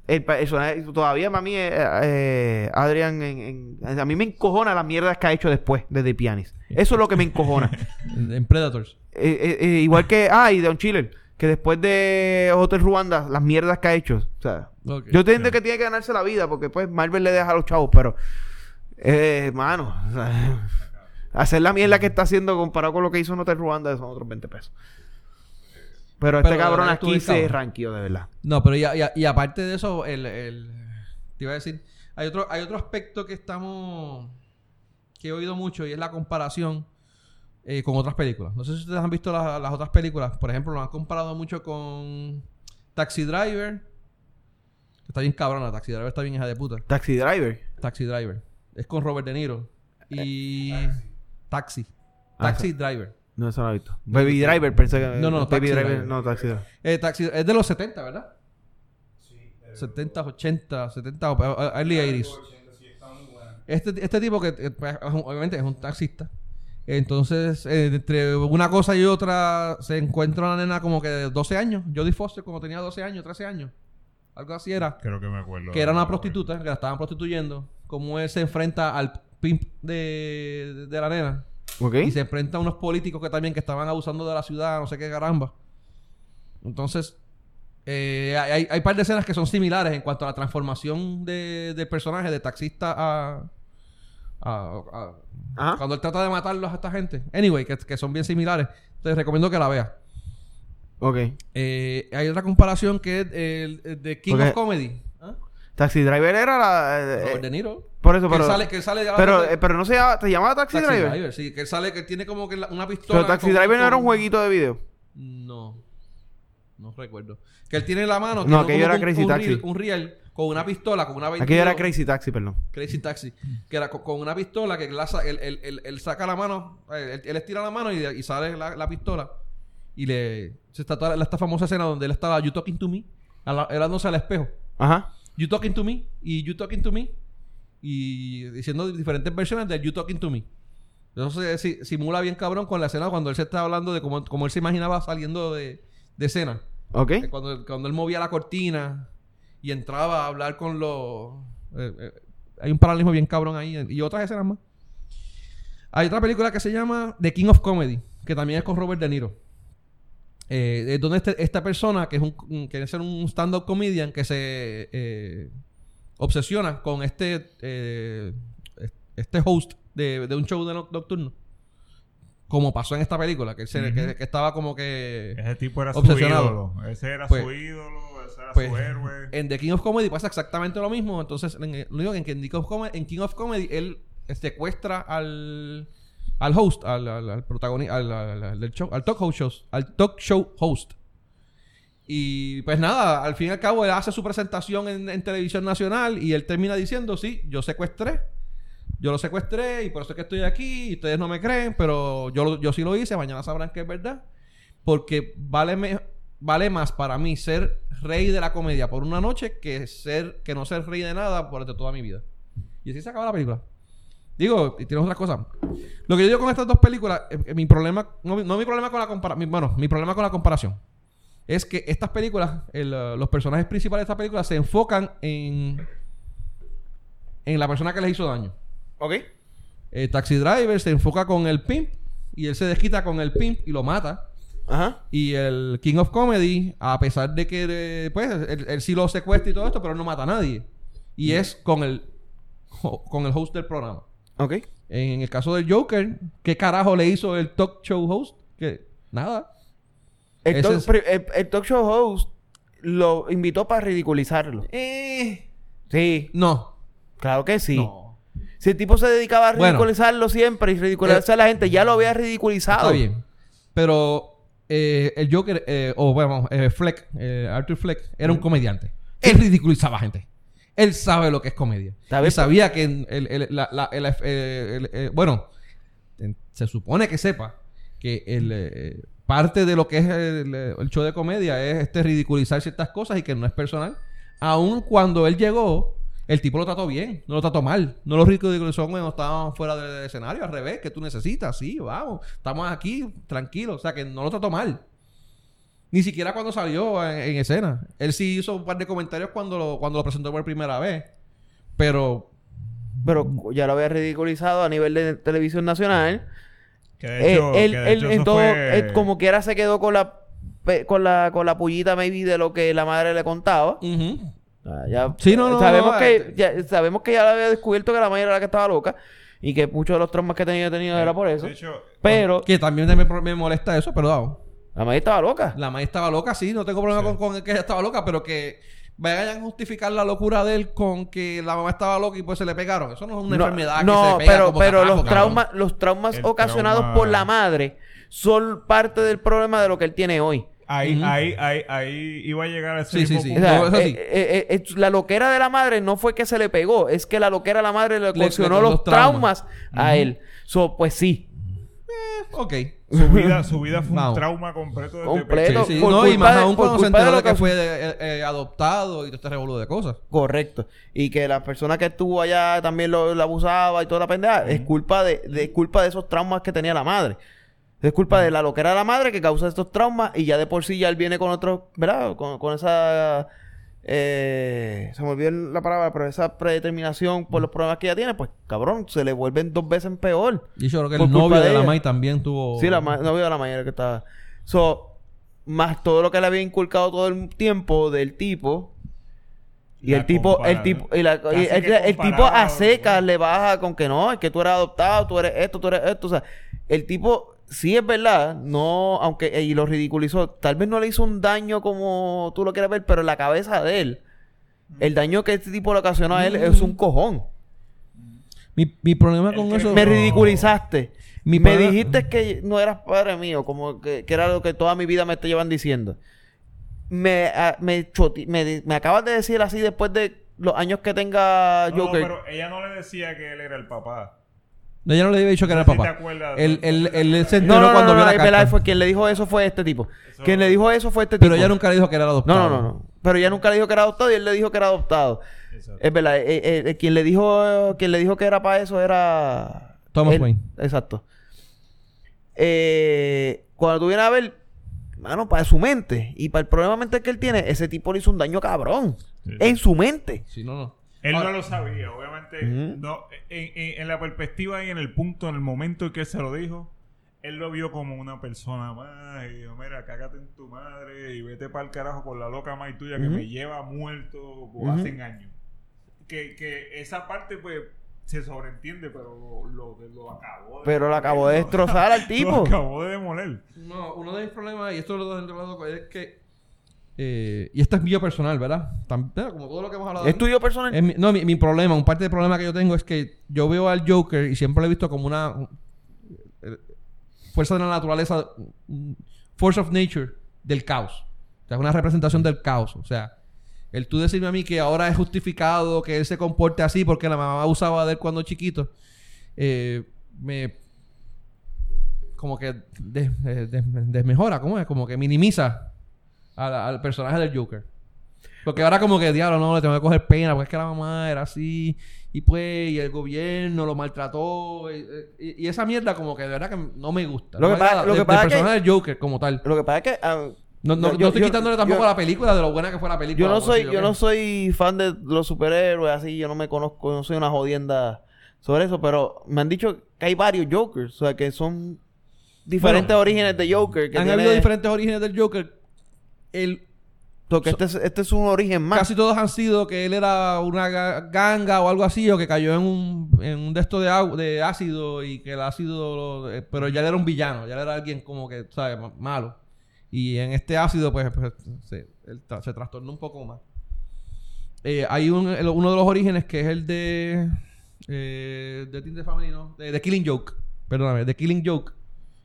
el personaje, todavía para mí, eh, eh, Adrian, en, en- a mí me encojona las mierdas que ha hecho después de The Pianist. Eso es lo que me encojona. En, en Predators. Eh, eh, eh, igual que, ah, y Don Chiller, que después de Hotel Ruanda, las mierdas que ha hecho. O sea, Ok. yo entiendo que tiene que ganarse la vida, porque pues Marvel le deja a los chavos, pero, eh, hermano, o sea, hacer la mierda que está haciendo comparado con lo que hizo en Hotel Ruanda son otros 20 pesos. Pero este Pero cabrón aquí se cabrón. ranqueó de verdad. No, pero y, a- y a- y aparte de eso, el, el- te iba a decir, hay otro, hay otro aspecto que estamos, que he oído mucho y es la comparación eh, con otras películas. No sé si ustedes han visto las, las otras películas. Por ejemplo, lo han comparado mucho con Taxi Driver. Está bien cabrona, Taxi Driver está bien hija de puta. Taxi Driver. Taxi Driver. Es con Robert De Niro. Y... Taxi. Ah, Taxi Driver. No, eso no lo he visto. Baby Driver, pensé que... No, no, Baby Taxi Driver. Driver. No, Taxi Driver. Eh, taxi, es de los 70, ¿verdad? Sí. 70, 80, 70, o- o- early 80s. Este, este tipo que eh, pues, obviamente es un taxista. Entonces, eh, entre una cosa y otra, se encuentra una nena como que de 12 años. Jodie Foster, como tenía 12 años, 13 años. Algo así era. Creo que me acuerdo. Que era una prostituta, que la estaban prostituyendo. Como él se enfrenta al pimp de, de- de la nena. ¿Ok? Y se enfrenta a unos políticos que también que estaban abusando de la ciudad, no sé qué caramba. Entonces, eh, hay, hay, hay par de escenas que son similares en cuanto a la transformación de, del personaje de taxista a, a- a- Ajá. cuando él trata de matarlos a esta gente. Anyway, que, que son bien similares. Te recomiendo que la veas. Ok. Eh, hay otra comparación que es el, de King of Comedy. ¿Ah? Taxi Driver era la... eh, eh, De Niro. por eso, Que pero... sale, que sale pero, eh, pero no se llama... ¿Te llamaba Taxi, Taxi Driver? Driver. Sí, que sale que tiene como que la- una pistola. Pero Taxi Driver no era un jueguito de video. No. No recuerdo. Que él tiene en la mano. No, aquello como era un- Crazy un Taxi. un riel con una pistola, con una 22. Aquello era Crazy Taxi, perdón. Crazy Taxi. Que era co- con, una pistola que la él, él- él- él saca la mano, eh, él, estira la mano y, y sale la, la pistola. Y le. Se está toda la- esta famosa escena donde él estaba You talking to me, hablándose al espejo. Ajá. You talking to me y You talking to me. Y diciendo diferentes versiones de You talking to me. Se si- simula bien cabrón con la escena cuando él se está hablando de cómo, cómo él se imaginaba saliendo de, de escena. Ok. Eh, Cuando, cuando él movía la cortina y entraba a hablar con los... eh, eh, hay un paralelismo bien cabrón ahí. Y otras escenas más. Hay otra película que se llama The King of Comedy, que también es con Robert De Niro. Eh, donde este- esta persona, que es un, quiere ser un stand-up comedian, que se eh, obsesiona con este, eh, este host de, de un show de no- nocturno. Como pasó en esta película, que, él se- Ujú. que- que estaba como que... Ese tipo era Obsesionado. su ídolo. Ese era Pues- su ídolo, ese era pues, su héroe. En The King of Comedy pasa exactamente lo mismo. Entonces, en, lo digo que en, King of Comedy, en King of Comedy él secuestra al, al host, al, al, al protagonista, al, al- al- del show, al talk show shows, al talk show host. Y pues nada, al fin y al cabo él hace su presentación en, en televisión nacional y él termina diciendo, sí, yo secuestré. Yo lo secuestré y por eso es que estoy aquí y ustedes no me creen, pero yo, yo sí lo hice, mañana sabrán que es verdad. Porque vale, me- vale más para mí ser rey de la comedia por una noche que ser que no ser rey de nada por toda mi vida. Y así se acaba la película. Digo, y tienes otras cosas. Lo que yo digo con estas dos películas, eh, eh, mi problema, no, mi- no mi problema con la comparación, bueno, mi problema con la comparación es que estas películas, el, uh, los personajes principales de estas películas se enfocan en, en la persona que les hizo daño. Ok. El Taxi Driver se enfoca con el pimp y él se desquita con el pimp y lo mata. Ajá. Y el King of Comedy, a pesar de que eh, pues él, él sí lo secuestra y todo esto, pero él no mata a nadie. Y es con el con el host del programa. Ok. En el caso del Joker, ¿qué carajo le hizo el talk show host? Que nada. El, Ese talk, es- el- el talk show host lo invitó para ridiculizarlo. Eh, Sí. no. Claro que sí. No. Si el tipo se dedicaba a Bueno. ridiculizarlo siempre y ridiculizar a la gente, ya lo había ridiculizado. Está bien. Pero eh, el Joker, eh, o bueno, eh, Fleck, eh, Arthur Fleck, era un comediante. Él ridiculizaba a gente. Él sabe lo que es comedia. Y bien, sabía que el, el- la- la- el- eh, el- eh, bueno, en- se supone que sepa que el, parte de lo que es el, el show de comedia es este ridiculizar ciertas cosas y que no es personal. Aun cuando él llegó, el tipo lo trató bien, no lo trató mal. No lo ridiculizó cuando estábamos fuera del escenario, al revés, que tú necesitas, sí, vamos, estamos aquí, tranquilos, o sea que no lo trató mal. Ni siquiera cuando salió en, en escena. Él sí hizo un par de comentarios cuando lo, cuando lo presentó por primera vez. Pero Pero ya lo había ridiculizado a nivel de televisión nacional. Que de hecho, Eh, él, que de él hecho en eso todo, fue- él como quiera se quedó con la con la con la pullita maybe de lo que la madre le contaba. Ah, ya, Sí, no, no, sabemos no, que eh, ya, sabemos que ya lo había descubierto que la madre era la que estaba loca y que muchos de los traumas que tenía tenido era por eso. De hecho, Pero que también me, me molesta eso, pero vamos. la madre estaba loca. La maíz estaba loca, sí, no tengo problema Sí. con, con que ella estaba loca, pero que vayan a justificar la locura de él con que la mamá estaba loca y pues se le pegaron. Eso no es una no, enfermedad no, que se pega pero como pero carajo, los traumas los traumas El ocasionados trauma- por la madre son parte del problema de lo que él tiene hoy. Ahí, ahí, ahí, ahí iba a llegar a ese Sí, sí, mismo sí. O punto. sea, No, eso sí. eh, eh, eh, eh, la loquera de la madre no fue que se le pegó, es que la loquera de la madre le Le- ocasionó los los traumas, traumas. a él. So, pues sí. Ok. Su vida, su vida fue un trauma completo. desde Completo. Sí, sí. por No, y más de- aún por cuando se culpa de enteró lo de que que- fue eh, eh, adoptado y todo este revolú de cosas. Correcto. Y que la persona que estuvo allá también lo, lo abusaba y toda la pendeja. Es culpa de, de culpa de esos traumas que tenía la madre. Es culpa de la loquera de la madre que causa estos traumas y ya de por sí ya él viene con otros, ¿verdad? Con, con esa... eh, se me olvidó la palabra, pero esa predeterminación por los problemas que ella tiene, pues cabrón, se le vuelven dos veces peor. Y yo creo que el novio de de, la. May también tuvo. Sí, la ma- novio de la mayor que estaba. So, más todo lo que le había inculcado todo el tiempo del tipo. Y el tipo, el tipo, y la- casi y el, el tipo a secas le baja con que no, es que tú eres adoptado, tú eres esto, tú eres esto. O sea, el tipo, sí es verdad, no, aunque, eh, y lo ridiculizó, tal vez no le hizo un daño como tú lo quieres ver, pero en la cabeza de él, el daño que este tipo le ocasionó a él es un cojón. Mi, mi problema con que eso... Me No. ridiculizaste. Mi me dijiste que no eras padre mío, como que, que era lo que toda mi vida me te llevan diciendo. Me, a- me, choti- me, acabas de decir así después de los años que tenga No, Joker. pero ella no le decía que él era el papá. No, ella no le había dicho que era el No papá. Él, él, él se No, enteró no, no, cuando no, vio la es verdad, carta. fue quien le dijo eso fue este tipo. Eso- Quien le dijo eso fue este tipo. Pero ella nunca le dijo que era No, adoptado. no, no, no. Pero ella nunca le dijo que era adoptado y él le dijo que era adoptado. Exacto. Es verdad, eh, eh, eh, quien le dijo quien le dijo que era para eso era Thomas él. Wayne. Exacto. Eh, cuando tú vienes a ver, mano, para su mente y para el problema mental que él tiene, ese tipo le hizo un daño cabrón Sí. en su mente. Sí, no, no. Él Ahora- no lo sabía, obviamente. No, en, en- en la perspectiva y en el punto, en el momento en que él se lo dijo, él lo vio como una persona más. Y dijo: Mira, cágate en tu madre y vete para el carajo con la loca más tuya que me lleva muerto por Ujú. hace años. Que, que esa parte, pues, se sobreentiende, pero lo, lo, lo acabó de Pero lo acabó de destrozar al Lo tipo. acabó de demoler. No, uno de mis problemas, y esto lo los dos, es que. Eh, y esto es mío personal, ¿verdad? Tam- ¿verdad? Como todo lo que hemos hablado. ¿Es tuyo personal? Es mi- no, mi, mi problema, un parte del problema que yo tengo es que yo veo al Joker y siempre lo he visto como una eh, fuerza de la naturaleza, un force of nature del caos. O sea, es una representación del caos. O sea, el tú decirme a mí que ahora es justificado que él se comporte así porque la mamá abusaba de él cuando chiquito, eh, me como que des- des- des- desmejora, ¿cómo es? Como que minimiza al, al personaje del Joker. Porque ahora como que, diablo, no, le tengo que coger pena, porque es que la mamá era así, y pues, y el gobierno lo maltrató, y, y- y esa mierda como que de verdad que no me gusta. Lo que pasa- lo que pasa del que- personaje del Joker como tal. Lo que pasa es que ah, No, no, yo- no estoy yo- quitándole tampoco yo- a la película de lo buena que fue la película. Yo no soy, yo no soy fan de los superhéroes así, yo no me conozco, no soy una jodienda sobre eso, pero me han dicho que hay varios Jokers, o sea que son diferentes Bueno, orígenes de Joker. Que Han tiene- habido diferentes orígenes del Joker. El, Porque este, es, este es un origen más. Casi todos han sido que él era una ga- ganga o algo así, o que cayó en un, en un de estos de, agu- de ácido y que el ácido. lo- eh, pero ya era un villano, ya era alguien como que, ¿sabes? Ma- Malo. Y en este ácido, pues, pues, se, él tra- se trastornó un poco más. Eh, hay un, el- uno de los orígenes que es el de. Eh, de The Family, ¿no? De, de Killing Joke. Perdóname, de Killing Joke.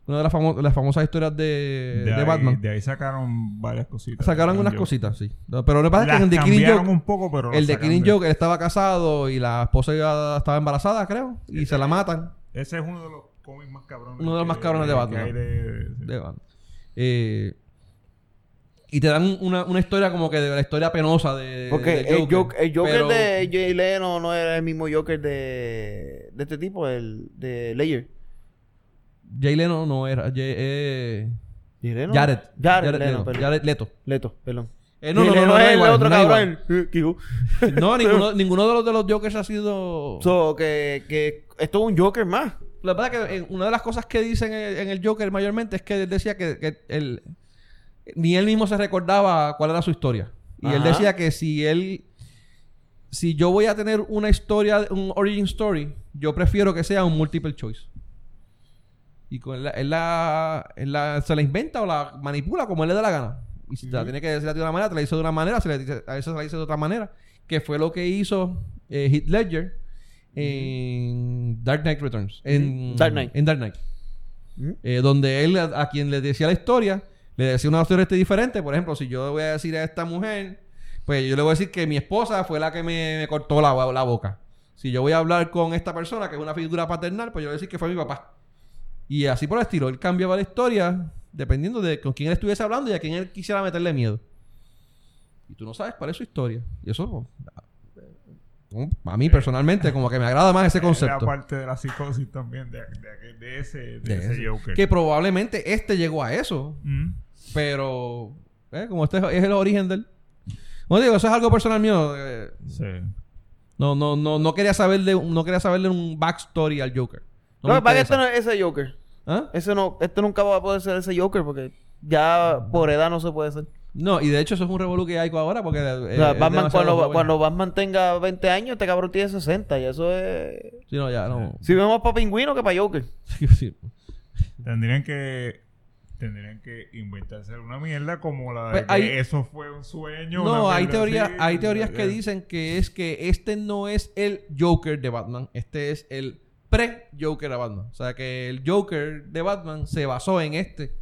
Una de las, famo- las famosas historias de, de, ahí, Batman. de ahí sacaron varias cositas. Sacaron unas Yo- cositas, sí. Pero lo que pasa es que en The Killing Joke. un poco, pero El de Killing de- Joke, él estaba casado y la esposa estaba embarazada, creo. Y se la matan. Ese es uno de los cómics más cabrones. Uno de los más cabrones de Batman. de- de Batman. Eh, y te dan una, una historia como que de la historia penosa de. Porque de el Joker, el Joker Pero- de Jay Leno no era el mismo Joker de, de este tipo, el de Layer. Jay Leno no era. Jay- eh. Jared. Jared, Jared Leno, perdón. Jared Leto. Leto, perdón. Eh, no, no, no, no, es el otro cabrón. No, ninguno, ninguno de los de los Jokers ha sido. So, que, que esto es un Joker más. Que pasa es que eh, una de las cosas que dicen en, en el Joker mayormente es que él decía que, que él, ni él mismo se recordaba cuál era su historia. Y él decía que si él, si yo voy a tener una historia, un origin story, yo prefiero que sea un multiple choice. Y con él, la- él la, él la- se la inventa o la manipula como él le da la gana. Y si te la tiene que decir de una manera, te la dice de una manera, se le dice- a veces se la dice de otra manera. Que fue lo que hizo eh, Heath Ledger en Dark Knight Returns. En Dark Knight. En Dark Knight. Eh, donde él, a, a quien le decía la historia, le decía una historia este diferente. Por ejemplo, si yo le voy a decir a esta mujer, pues yo le voy a decir que mi esposa fue la que me, me cortó la, la boca. Si yo voy a hablar con esta persona, que es una figura paternal, pues yo le voy a decir que fue mi papá. Y así por el estilo. Él cambiaba la historia dependiendo de con quién él estuviese hablando y a quién él quisiera meterle miedo. Y tú no sabes cuál es su historia. Y eso, pues, a mí personalmente, como que me agrada más ese concepto. parte de la psicosis también de, de, de ese, de De ese ese. Joker. Que probablemente este llegó a eso. Mm. Pero, eh, como este es el origen del. Como digo, eso es algo personal mío. eh, Sí. no, no, no, no quería saberle, no quería saberle un backstory al Joker. No No, lo que pasa es que este interesa. no es ese Joker. ¿Ah? Ese no, este nunca va a poder ser ese Joker porque ya por edad no se puede ser. No, y de hecho eso es un revolú que hay ahora porque... eh, O sea, es Batman, cuando, joven. cuando Batman tenga 20 años, este cabrón tiene 60. Y eso es... Sí, no, ya, no. Si vemos para Pingüino que para Joker. Sí, sí. Tendrían que tendrían que inventarse una mierda como la de Pues que hay- eso fue un sueño. No, hay así. hay teorías que dicen que es que este no es el Joker de Batman, este es el pre-Joker de Batman. O sea que el Joker de Batman se basó en este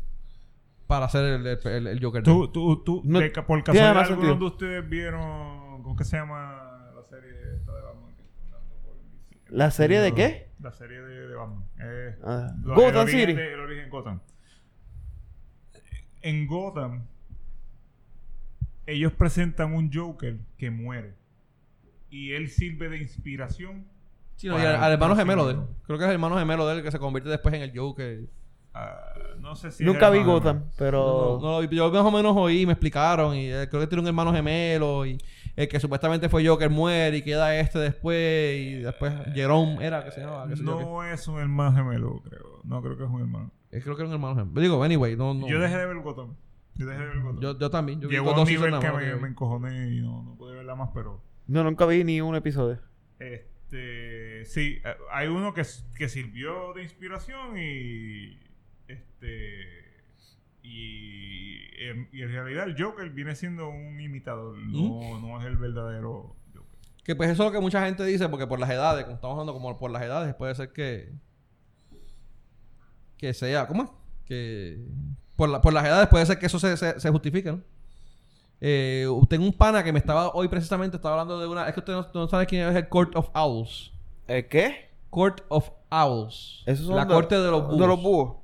para hacer el, el- el Joker. de Tú, tú, tú, No- de por casualidad, algunos sentido. de ustedes vieron, ¿cómo que se llama la serie esta de Batman? ¿La serie de qué? La serie de, de Batman. Eh, Ah, lo- Gotham el origen City. de- el origen Gotham. En Gotham, ellos presentan un Joker que muere. Y él sirve de inspiración. Sí, no, y al, hermano gemelo de él. Creo que es el hermano gemelo de él que se convierte después en el Joker. Ah, no sé si. Nunca vi Gotham, pero... No, no, yo más o menos oí, me explicaron y eh, creo que tiene un hermano gemelo y el que supuestamente fue Joker muere y queda este después y después Jerome era que se llamaba. No es un hermano gemelo, creo. No creo que es un hermano. Eh, creo que era un hermano gemelo. Digo, anyway, no, no. Yo dejé de ver Gotham. Yo dejé de ver Gotham. Yo, yo también. Yo Llegó a dos un nivel que me, me encojoné y no, no pude verla más, pero... No, nunca vi ni un episodio. Este... Sí, eh, hay uno que, que sirvió de inspiración y... Este... Y, en- y en realidad el Joker viene siendo un imitador. No, no es el verdadero Joker. Que pues eso es lo que mucha gente dice, porque por las edades, como estamos hablando como por las edades, puede ser que. Que sea. ¿Cómo es? Que. Por, la- por las edades puede ser que eso se, se, se justifique, ¿no? Eh, tengo un pana que me estaba hoy precisamente estaba hablando de una. Es que usted no, no sabe quién es el Court of Owls. ¿El qué? Court of Owls. Esos son la de- corte de los búhos. De los búhos.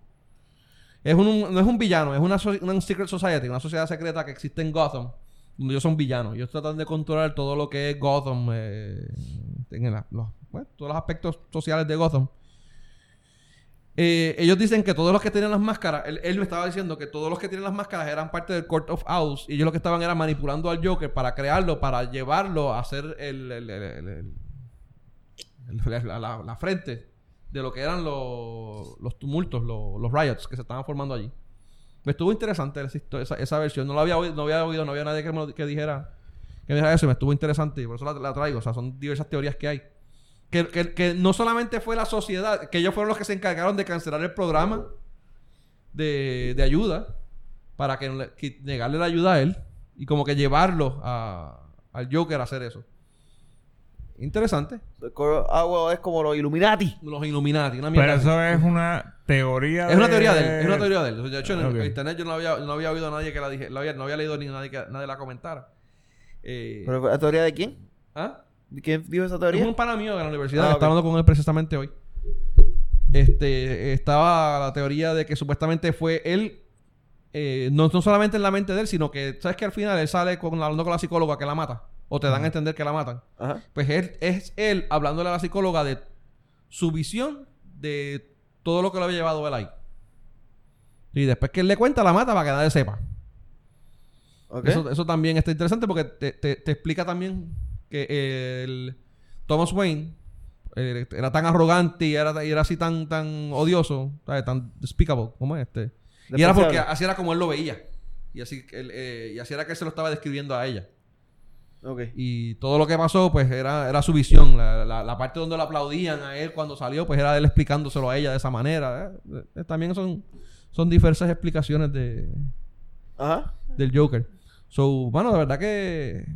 Es un, no es un villano, es una, so- una secret society, una sociedad secreta que existe en Gotham, donde ellos son villanos. Ellos tratan de controlar todo lo que es Gotham, eh, en los, bueno, todos los aspectos sociales de Gotham. Eh, ellos dicen que todos los que tienen las máscaras, él, me estaba diciendo que todos los que tienen las máscaras eran parte del Court of Owls y ellos lo que estaban era manipulando al Joker para crearlo, para llevarlo a hacer la, la- la frente de lo que eran los, tumultos, los, riots que se estaban formando allí. Me estuvo interesante esa, versión. No lo había oído, no había oído, no había nadie que, me que dijera que me dijera eso y me estuvo interesante y por eso la, la traigo. O sea, son diversas teorías que hay. Que, que- que no solamente fue la sociedad, que ellos fueron los que se encargaron de cancelar el programa de, de ayuda para que, negarle la ayuda a él y como que llevarlo a, al Joker a hacer eso. Interesante. Owls es como los Illuminati. Los Illuminati, una Pero mierda. eso es una teoría Es una teoría de él, es una teoría de él. De hecho, en el- Ok. en internet yo no había, no había oído a nadie que la dije, no había, no había leído ni nadie que nadie la comentara. Eh, ¿Pero la teoría de quién? ¿ah? ¿De quién dijo esa Es teoría? un pana mío de la universidad, Ah, que ok. estaba hablando con él precisamente hoy. Este, estaba la teoría de que supuestamente fue él, eh, no, no solamente en la mente de él, sino que, ¿sabes que al final él sale con, hablando con la psicóloga que la mata? O te dan a entender que la matan. Ajá. Pues él, es él hablándole a la psicóloga de su visión de todo lo que lo había llevado él ahí. Y después que él le cuenta, la mata para que nadie sepa. Ok. Eso, eso también está interesante porque te, te- te explica también que el Thomas Wayne eh, era tan arrogante y era, y era así tan, tan odioso, ¿sabes? tan despicable como este. Y era porque así era como él lo veía. Y así, él, eh, y así era que él se lo estaba describiendo a ella. Y todo lo que pasó, pues era, era su visión. La, la- la parte donde le aplaudían a él cuando salió, pues era él explicándoselo a ella de esa manera. Eh, También son, son diversas explicaciones de, Ajá. del Joker. So, bueno, de verdad que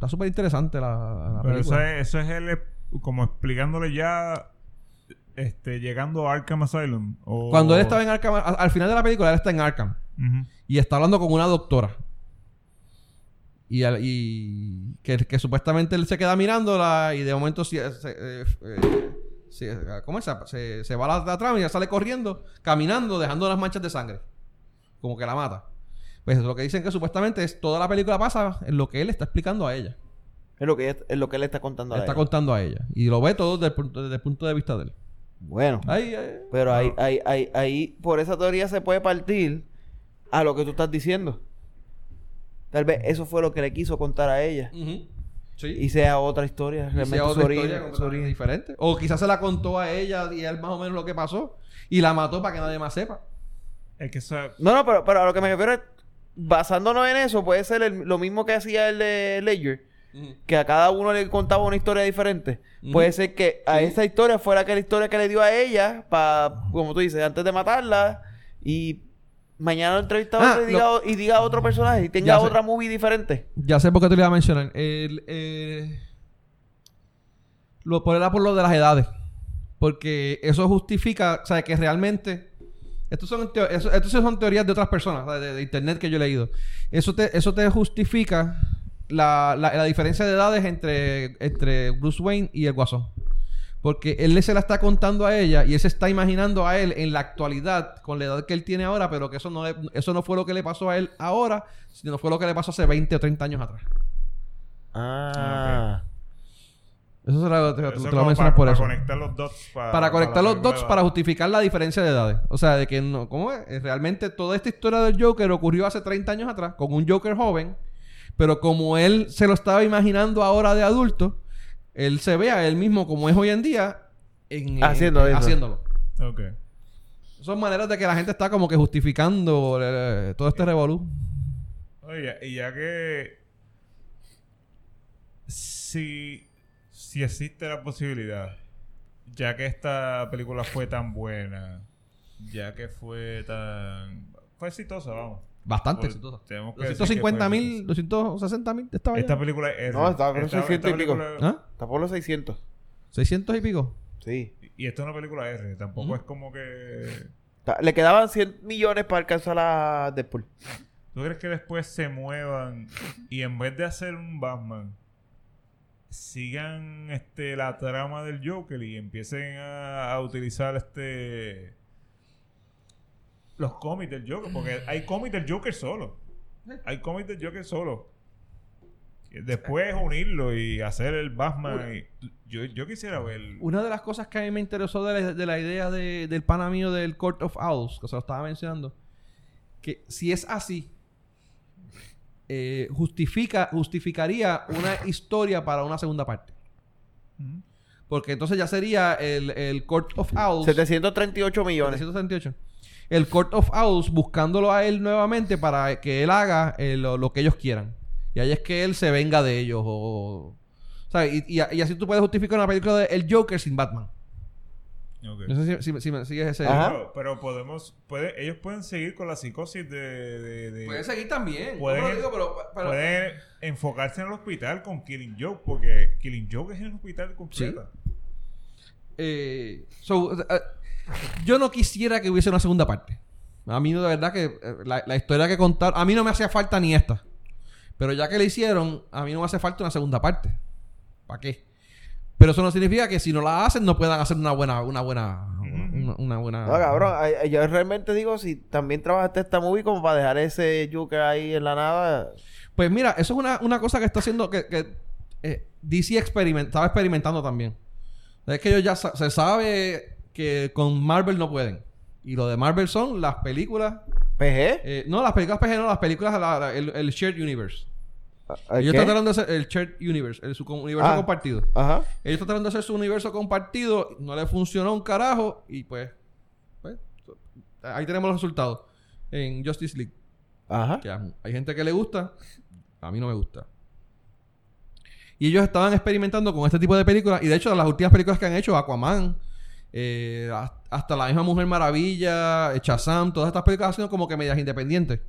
está súper interesante la, la Pero eso es, eso es él eh, como explicándole ya este llegando a Arkham Asylum. O... Cuando él estaba en Arkham, a- al final de la película, él está en Arkham y está hablando con una doctora. Y, al- y que, que supuestamente él se queda mirándola y de momento se, se- eh, eh, se- ¿cómo es? Se, se va a la, la trama y ella sale corriendo, caminando, dejando las manchas de sangre. Como que la mata. Pues lo que dicen que supuestamente es toda la película pasa en lo que él está explicando a ella. Es lo que, ella- es lo que él está contando a Le está ella. contando a ella. Y lo ve todo desde el punto, desde el punto de vista de él. Bueno. Ahí, ahí. Pero ahí, ahí, ahí, ahí, por esa teoría se puede partir a lo que tú estás diciendo. Tal vez eso fue lo que le quiso contar a ella. Sí. Y sea otra historia. Realmente sea su otra origen- historia su completamente origen. diferente. O quizás se la contó a ella y él más o menos lo que pasó. Y la mató para que nadie más sepa. Es que eso... No, no, pero, pero a lo que me refiero es... basándonos en eso, puede ser el- lo mismo que hacía el de Ledger, que a cada uno le contaba una historia diferente. Puede ser que a esa historia fuera que la historia que le dio a ella, para, como tú dices, antes de matarla, y mañana lo entrevista a Ah, otro y diga, y diga a otro personaje y tenga Ya sé. otra movie diferente. Ya sé por qué te lo iba a mencionar. El, eh, lo por por lo de las edades. Porque eso justifica, o sea, que realmente. Estos son, teo- eso- estos son teorías de otras personas, de, de internet que yo he leído. Eso te, eso te justifica la, la- la diferencia de edades entre, entre Bruce Wayne y el Guasón. Porque él se la está contando a ella y él se está imaginando a él en la actualidad con la edad que él tiene ahora, pero que eso no, le- eso no fue lo que le pasó a él ahora, sino fue lo que le pasó hace 20 o 30 años atrás. Ah. Eso se lo, te, Eso te lo como mencionar para, por para eso. conectar los dots. Para, Para conectar los dots para justificar la diferencia de edades. O sea, de que no, ¿cómo es? Eh, Realmente toda esta historia del Joker ocurrió hace 30 años atrás con un Joker joven, pero como él se lo estaba imaginando ahora de adulto, él se ve a él mismo como es hoy en día en, Haciendo en- eso. haciéndolo. Ok. Son maneras de que la gente está como que justificando eh, todo este revolú. Oye, y ya que si, si existe la posibilidad, ya que esta película fue tan buena, ya que fue tan... Fue exitosa, vamos. Bastante Pues, exitosa. tenemos que decir que 250 fue mil, 260 mil, estaba ya. Esta película es... No, está por esta- 600 y pico. película- ¿Ah? Está por los 600. 600 y pico. Sí. Y esto es una película R, tampoco es como que... Le quedaban 100 millones para alcanzar a Deadpool. ¿Tú crees que después se muevan y en vez de hacer un Batman sigan este la trama del Joker y empiecen a, a utilizar este los cómics del Joker? Porque hay cómics del Joker solo. Hay cómics del Joker solo. Después unirlo y hacer el Batman. y- yo, yo quisiera ver. Una de las cosas que a mí me interesó de la, de la idea de- del pana mío del Court of Owls, que se lo estaba mencionando, que si es así, eh, justifica, justificaría una historia para una segunda parte. Porque entonces ya sería el, el Court of Owls. 738 millones. 768. El Court of Owls buscándolo a él nuevamente para que él haga eh, lo, lo que ellos quieran. Y ahí es que él se venga de ellos. O, o sea, y, y- y así tú puedes justificar una película de El Joker sin Batman. No sé si, si- si me sigues ese. Ajá. Pero, pero podemos, puede, ellos pueden seguir con la psicosis de, de- de- Puede seguir también. Pueden- No lo digo, pero, pero- pueden enfocarse en el hospital con Killing Joke, porque Killing Joke es en el hospital completo. eh, so, eh, yo no quisiera que hubiese una segunda parte. A mí no, de verdad que eh, la, la historia que contar, a mí no me hacía falta ni esta. Pero ya que le hicieron, a mí no me hace falta una segunda parte. ¿Para qué? Pero eso no significa que si no la hacen no puedan hacer una buena, una buena, una, una buena. No, cabrón, yo realmente digo, si también trabajaste esta movie como para dejar ese Joker ahí en la nada. Pues mira, eso es una, una cosa que está haciendo que, que, eh, DC experiment- estaba experimentando también. Es que ellos ya sa- se sabe que con Marvel no pueden. Y lo de Marvel son las películas. PG. eh, no, las películas PG, no, las películas, la- la- el, el Shared Universe. ¿Ay, Ellos qué? trataron de hacer el Shared Universe, el, su universo Ah. compartido. Ajá. Ellos trataron de hacer su universo compartido, no le funcionó un carajo y pues, pues ahí tenemos los resultados en Justice League. Ajá. Que hay gente que le gusta, a mí no me gusta. Y ellos estaban experimentando con este tipo de películas. Y de hecho, las últimas películas que han hecho, Aquaman, eh, has- hasta la misma Mujer Maravilla, eh, Shazam, todas estas películas han sido como que medias independientes.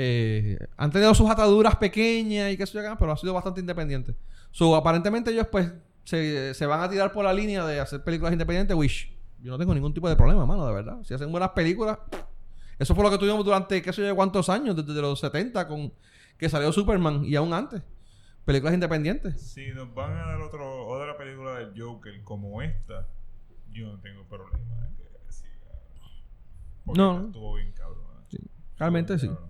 Eh, han tenido sus ataduras pequeñas y qué sé yo, pero ha sido bastante independiente. So, aparentemente ellos pues se, se van a tirar por la línea de hacer películas independientes, which yo no tengo ningún tipo de problema, mano, de verdad. Si hacen buenas películas, eso fue lo que tuvimos durante qué sé yo cuántos años, desde los 70 con que salió Superman y aún antes. Películas independientes. Si nos van a dar otro, otra película del Joker como esta, yo no tengo problema de que siga. Porque No. estuvo bien cabrón. Sí, realmente sí. cabrón.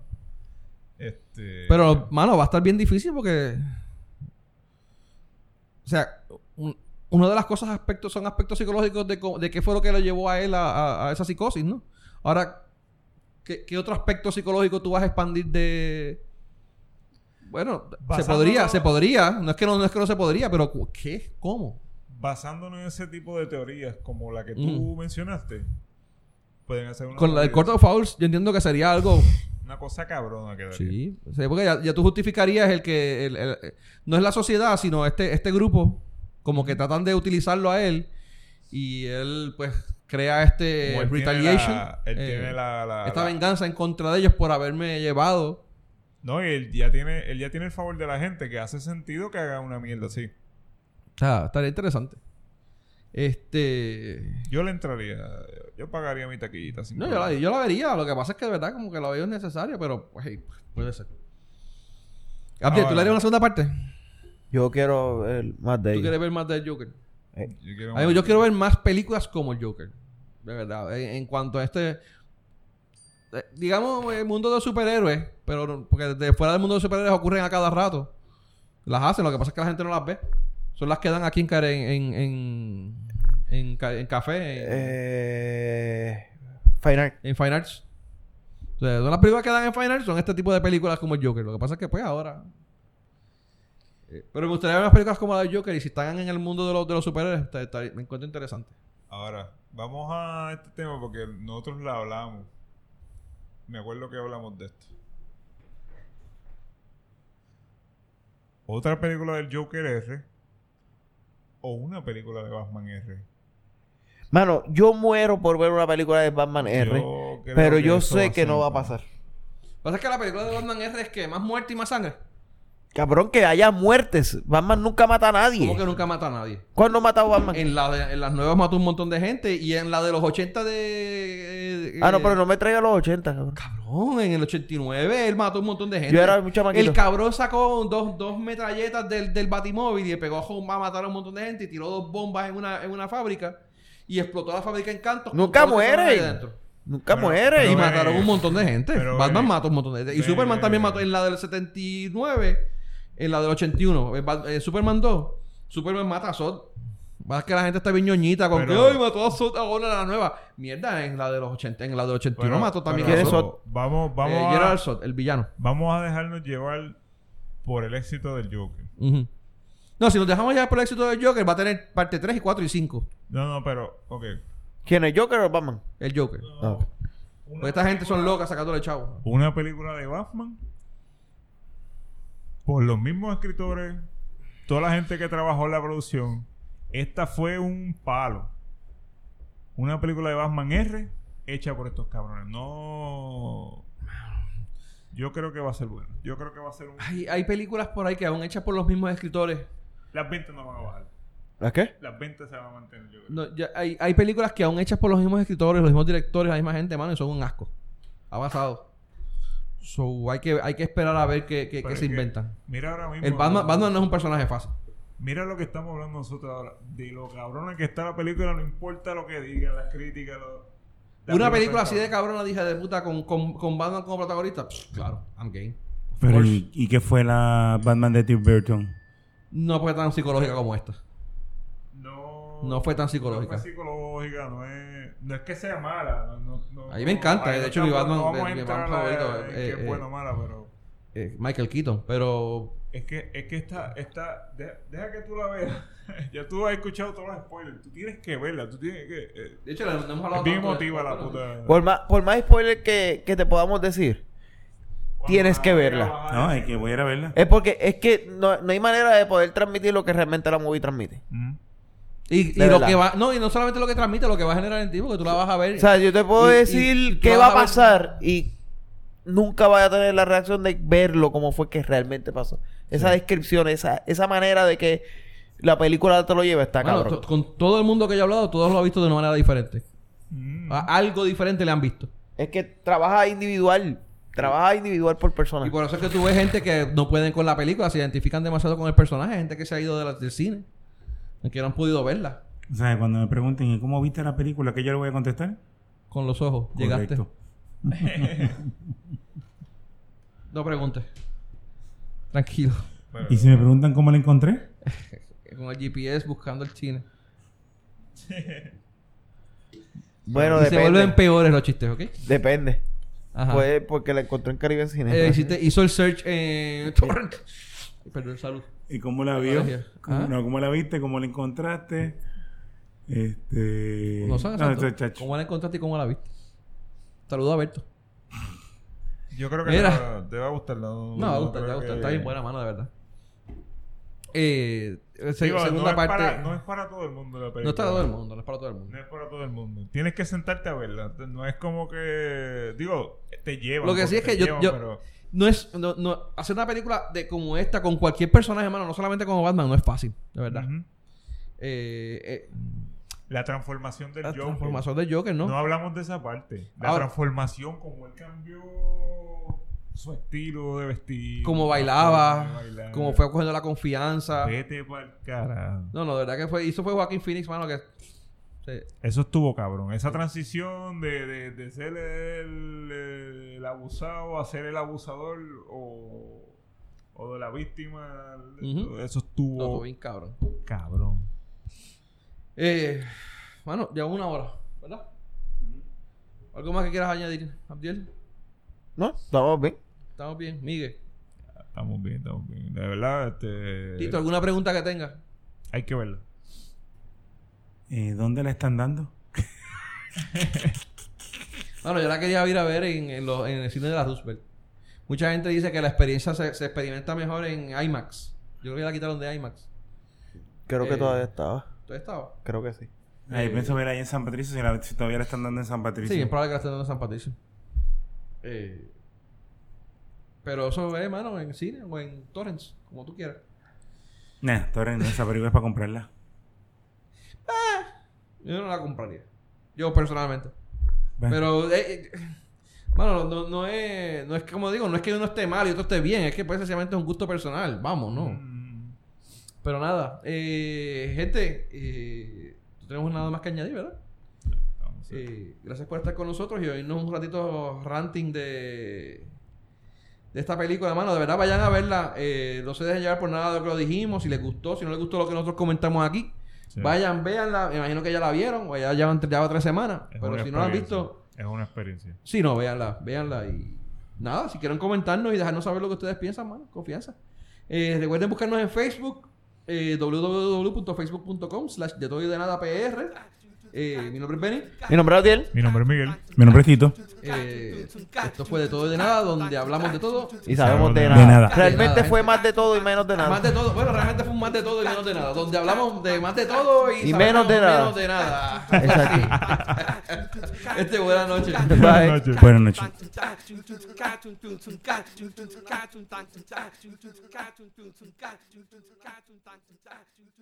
Este. Pero, mano, va a estar bien difícil porque. O sea, un- una de las cosas aspectos son aspectos psicológicos de, de qué fue lo que lo llevó a él a, a- a esa psicosis, ¿no? Ahora, ¿qué, qué otro aspecto psicológico tú vas a expandir de. Bueno, se podría, se podría. No es que no, no es que no se podría, pero ¿qué? ¿Cómo? basándonos en ese tipo de teorías como la que tú Ujú. mencionaste, pueden hacer una. Con la movida. Court of Fouls, yo entiendo que sería algo una cosa cabrona que Sí, o sea, porque ya, ya tú justificarías el que el- el- eh, no es la sociedad, sino este, este grupo, como que tratan de utilizarlo a él y él pues crea este tiene retaliation, la- él eh, tiene la- la- esta venganza en contra de ellos por haberme llevado. No, y él ya tiene, él ya tiene el favor de la gente que hace sentido que haga una mierda así. Sea, estaría interesante. Este, Yo le entraría, yo pagaría mi taquillita. sin no, yo la, yo la vería, lo que pasa es que de verdad como que la veo necesaria, pero pues hey, puede ser. Gabriel, ¿tú le harías una segunda parte? Yo quiero ver más de ¿Tú quieres ver más del Joker? Yo quiero, A mí, yo quiero ver más películas como el Joker. De verdad. En, en cuanto a este. eh, digamos, el mundo de los superhéroes. Pero porque de fuera del mundo de los superhéroes ocurren a cada rato. Las hacen, lo que pasa es que la gente no las ve. Son las que dan aquí en, en, en, en, en café, en, Eh, Fine Art. en Fine Arts. O sea, son las películas que dan en Fine Arts, son este tipo de películas como el Joker. Lo que pasa es que, pues, ahora. eh, Pero me gustaría ver unas películas como la de Joker y si están en el mundo de los, de los superhéroes, está- está- me encuentro interesante. Ahora, vamos a este tema porque nosotros la hablamos. Me acuerdo que hablamos de esto. Otra película del Joker R o una película de Batman R. Mano, yo muero por ver una película de Batman R. Yo Pero yo sé que no va a pasar. Lo que pasa es que la película de Batman R es que más muerte y más sangre. Cabrón, que haya muertes. Batman nunca mata a nadie. Como que nunca mata a nadie. ¿Cuándo ha matado a Batman? En, la de- en las nuevas mató un montón de gente y en la de los 80 de... eh, ah, no, eh, pero no me traiga los 80, cabrón. Cabrón, en el 89 él mató un montón de gente. Yo era un chamaquito. El cabrón sacó dos, dos metralletas del, del batimóvil y le pegó a a matar a un montón de gente y tiró dos bombas en una, en una fábrica y explotó la fábrica en cantos. con Nunca todos los que estaban muere. adentro. Nunca Pero- muere. pero Y mataron un montón de gente. pero Batman mató un montón de gente. Y Superman también mató en la del 79, en la del 81. Eh, eh, Superman 2. Superman mata a Zod. Más que la gente está viñoñita con Pero- que ¡ay, mató a Zod ahora la nueva! Mierda, en la de los 80, en la del 81 Bueno, mató también pero a ¿Quién es Zod. Zod? Vamos, vamos, Eh, a, Gerard Zod, el villano. vamos a dejarnos llevar por el éxito del Joker. No, si nos dejamos ya por el éxito del Joker, va a tener parte 3 y 4 y 5. No, no, pero, ok. ¿Quién es Joker o Batman? El Joker. Ah. Porque esta gente son locas sacándole chavo. Una película de Batman por los mismos escritores, toda la gente que trabajó en la producción. Esta fue un palo. Una película de Batman R hecha por estos cabrones. No. Yo creo que va a ser bueno. Yo creo que va a ser un. Hay, hay películas por ahí que aún hechas por los mismos escritores. Las ventas no van a bajar. ¿La qué? Las ventas se van a mantener. Yo creo. No, ya hay, hay películas que aún hechas por los mismos escritores, los mismos directores, la misma gente, mano, y son un asco. Ha pasado. So, hay que, hay que esperar a ver qué, qué- se que, inventan. Mira ahora mismo. El Batman, Batman no es un personaje fácil. Mira lo que estamos hablando nosotros ahora. De lo cabrona que está la película, no importa lo que digan, las críticas. Lo, la Una película así de cabrona. dije de puta, con, con, con Batman como protagonista, pff, claro, I'm game. Pero, course. ¿y, y qué fue la Batman de Tim Burton? No fue tan psicológica como esta. No, No fue tan psicológica. No fue psicológica, no es, no es que sea mala. No, no, no- A mí me encanta, de hecho, mi Batman- no vamos a mi- Batman a- favorito, en eh, que eh, es buena o mala, pero Eh, Michael Keaton, pero es que, es que esta, esta deja, deja que tú la veas. ya tú has escuchado todos los spoilers. Tú tienes que verla, tú tienes que. eh, de hecho no hemos hablado es bien emotiva la puta. Por más, por más spoiler que, que te podamos decir, tienes la que verla. No, hay que voy a ir a verla. es porque es que no, no hay manera de poder transmitir lo que realmente la movie transmite. Mm. Y, lo que va, no, y no solamente lo que transmite, lo que va a generar en ti, porque tú la vas a ver. O sea, yo te puedo Y- decir y qué va a ver- pasar y nunca vaya a tener la reacción de verlo como fue que realmente pasó. Esa descripción, esa, esa manera de que la película te lo lleva está Mano, cabrón. con todo el mundo que yo he hablado, todos lo han visto de una manera diferente. Mm. Algo diferente le han visto. Es que trabaja individual. Trabaja individual por persona. Y por eso es que tú ves gente que no pueden con la película, se identifican demasiado con el personaje, gente que se ha ido de la- del cine, que no han podido verla O sea, cuando me pregunten ¿y cómo viste la película? ¿Qué yo le voy a contestar? con los ojos. Llegaste. Correcto. No preguntes. Tranquilo. Pero- ¿Y si me preguntan cómo la encontré? Con el GPS buscando el cine. bueno, y se depende. vuelven peores los chistes, ¿ok? Depende. Ajá. Fue porque la encontré en Caribe Cine. Eh, hiciste- hizo el search en Torrent. Perdón, salud. ¿Y cómo la vio? Colegio. ¿Cómo, ¿Ah? no, ¿Cómo la viste? ¿Cómo la encontraste? Este... No no, este. ¿Cómo la encontraste y cómo la viste? Saludos a Berto. Yo creo que Mira. te, va- a gustar. No, No, va a gustar, te va a gustar. que- Está bien buena mano, de verdad. Eh, se- Digo, segunda no, es parte. para, no es para todo el mundo la película. no está todo el mundo, no es para todo el mundo. No es para todo el mundo. Tienes que sentarte a verla. No es como que. Digo, te llevan. Lo que sí es que yo- llevan, yo- pero- No es. No, no- hacer una película de como esta con cualquier personaje, hermano, no solamente como Batman, no es fácil, de verdad. Eh, eh, La transformación del la Joker. transformación de Joker, ¿no? ¿no? hablamos de esa parte. La Ahora- transformación, como él cambió su estilo de vestir. Como la bailaba, bailar. como fue cogiendo la confianza. Vete pa'l carajo. No, no, de verdad que fue. Eso fue Joaquín Phoenix, mano, que. Sí. Eso estuvo cabrón. Esa transición de, de, de ser el, el abusado a ser el abusador o, o de la víctima. Eso estuvo bien cabrón. cabrón. Eh, mano, ya una hora, ¿verdad? ¿Algo más que quieras añadir, Abdiel? ¿No? Estamos bien. Estamos bien, Miguel. Estamos bien, estamos bien. De verdad, este, Tito, ¿alguna pregunta que tengas? hay que verla. Eh, ¿Dónde la están dando? Bueno, yo la quería ir a ver en, en, lo- en el cine de la Roosevelt. Mucha gente dice que la experiencia se, se experimenta mejor en IMAX. Yo creo que la quitaron de IMAX. Creo que Eh, todavía estaba. ¿Tú estaba? Creo que sí. Ahí Eh, pienso ver ahí en San Patricio, si, la- si todavía la están dando en San Patricio. Sí, es probable que la estén dando en San Patricio. Eh, pero eso es, hermano, en cine o en torrents, como tú quieras. Nah, Torres, no, esa película es para comprarla. Yo no la compraría. Yo personalmente. Bueno, Pero, eh, eh, mano, no, no es, no es que, como digo, no es que uno esté mal y otro esté bien, es que pues sencillamente es un gusto personal. Vamos, ¿no? Mm, Pero nada, eh, gente, eh, no tenemos nada más que añadir, ¿verdad? Eh, gracias por estar con nosotros y oírnos un ratito ranting de, de esta película, mano. De verdad, vayan a verla. Eh, no se dejen llevar por nada de lo que lo dijimos. Si les gustó, si no les gustó lo que nosotros comentamos aquí, Sí. vayan, véanla. Me imagino que ya la vieron o ya llevan, lleva tres semanas. Es Pero si no la han visto, Es una experiencia. sí, no, véanla, véanla. Y nada, si quieren comentarnos y dejarnos saber lo que ustedes piensan, mano, confianza. Eh, recuerden buscarnos en Facebook, eh, www.facebook.com slash de todo y de nada PR. Eh, mi nombre es Benny. Mi nombre es Adiel. Mi nombre es Miguel. mi nombre es Tito. Eh, esto fue de todo y de nada, donde hablamos de todo. Y sabemos de De nada. nada. Realmente De nada, fue más de todo y menos de nada. Más de todo, bueno, realmente fue un más de todo y menos de nada. Donde hablamos de más de todo y, menos de nada. menos de nada. Exacto. este, buenas noches. Bye. Buenas noches. Bye.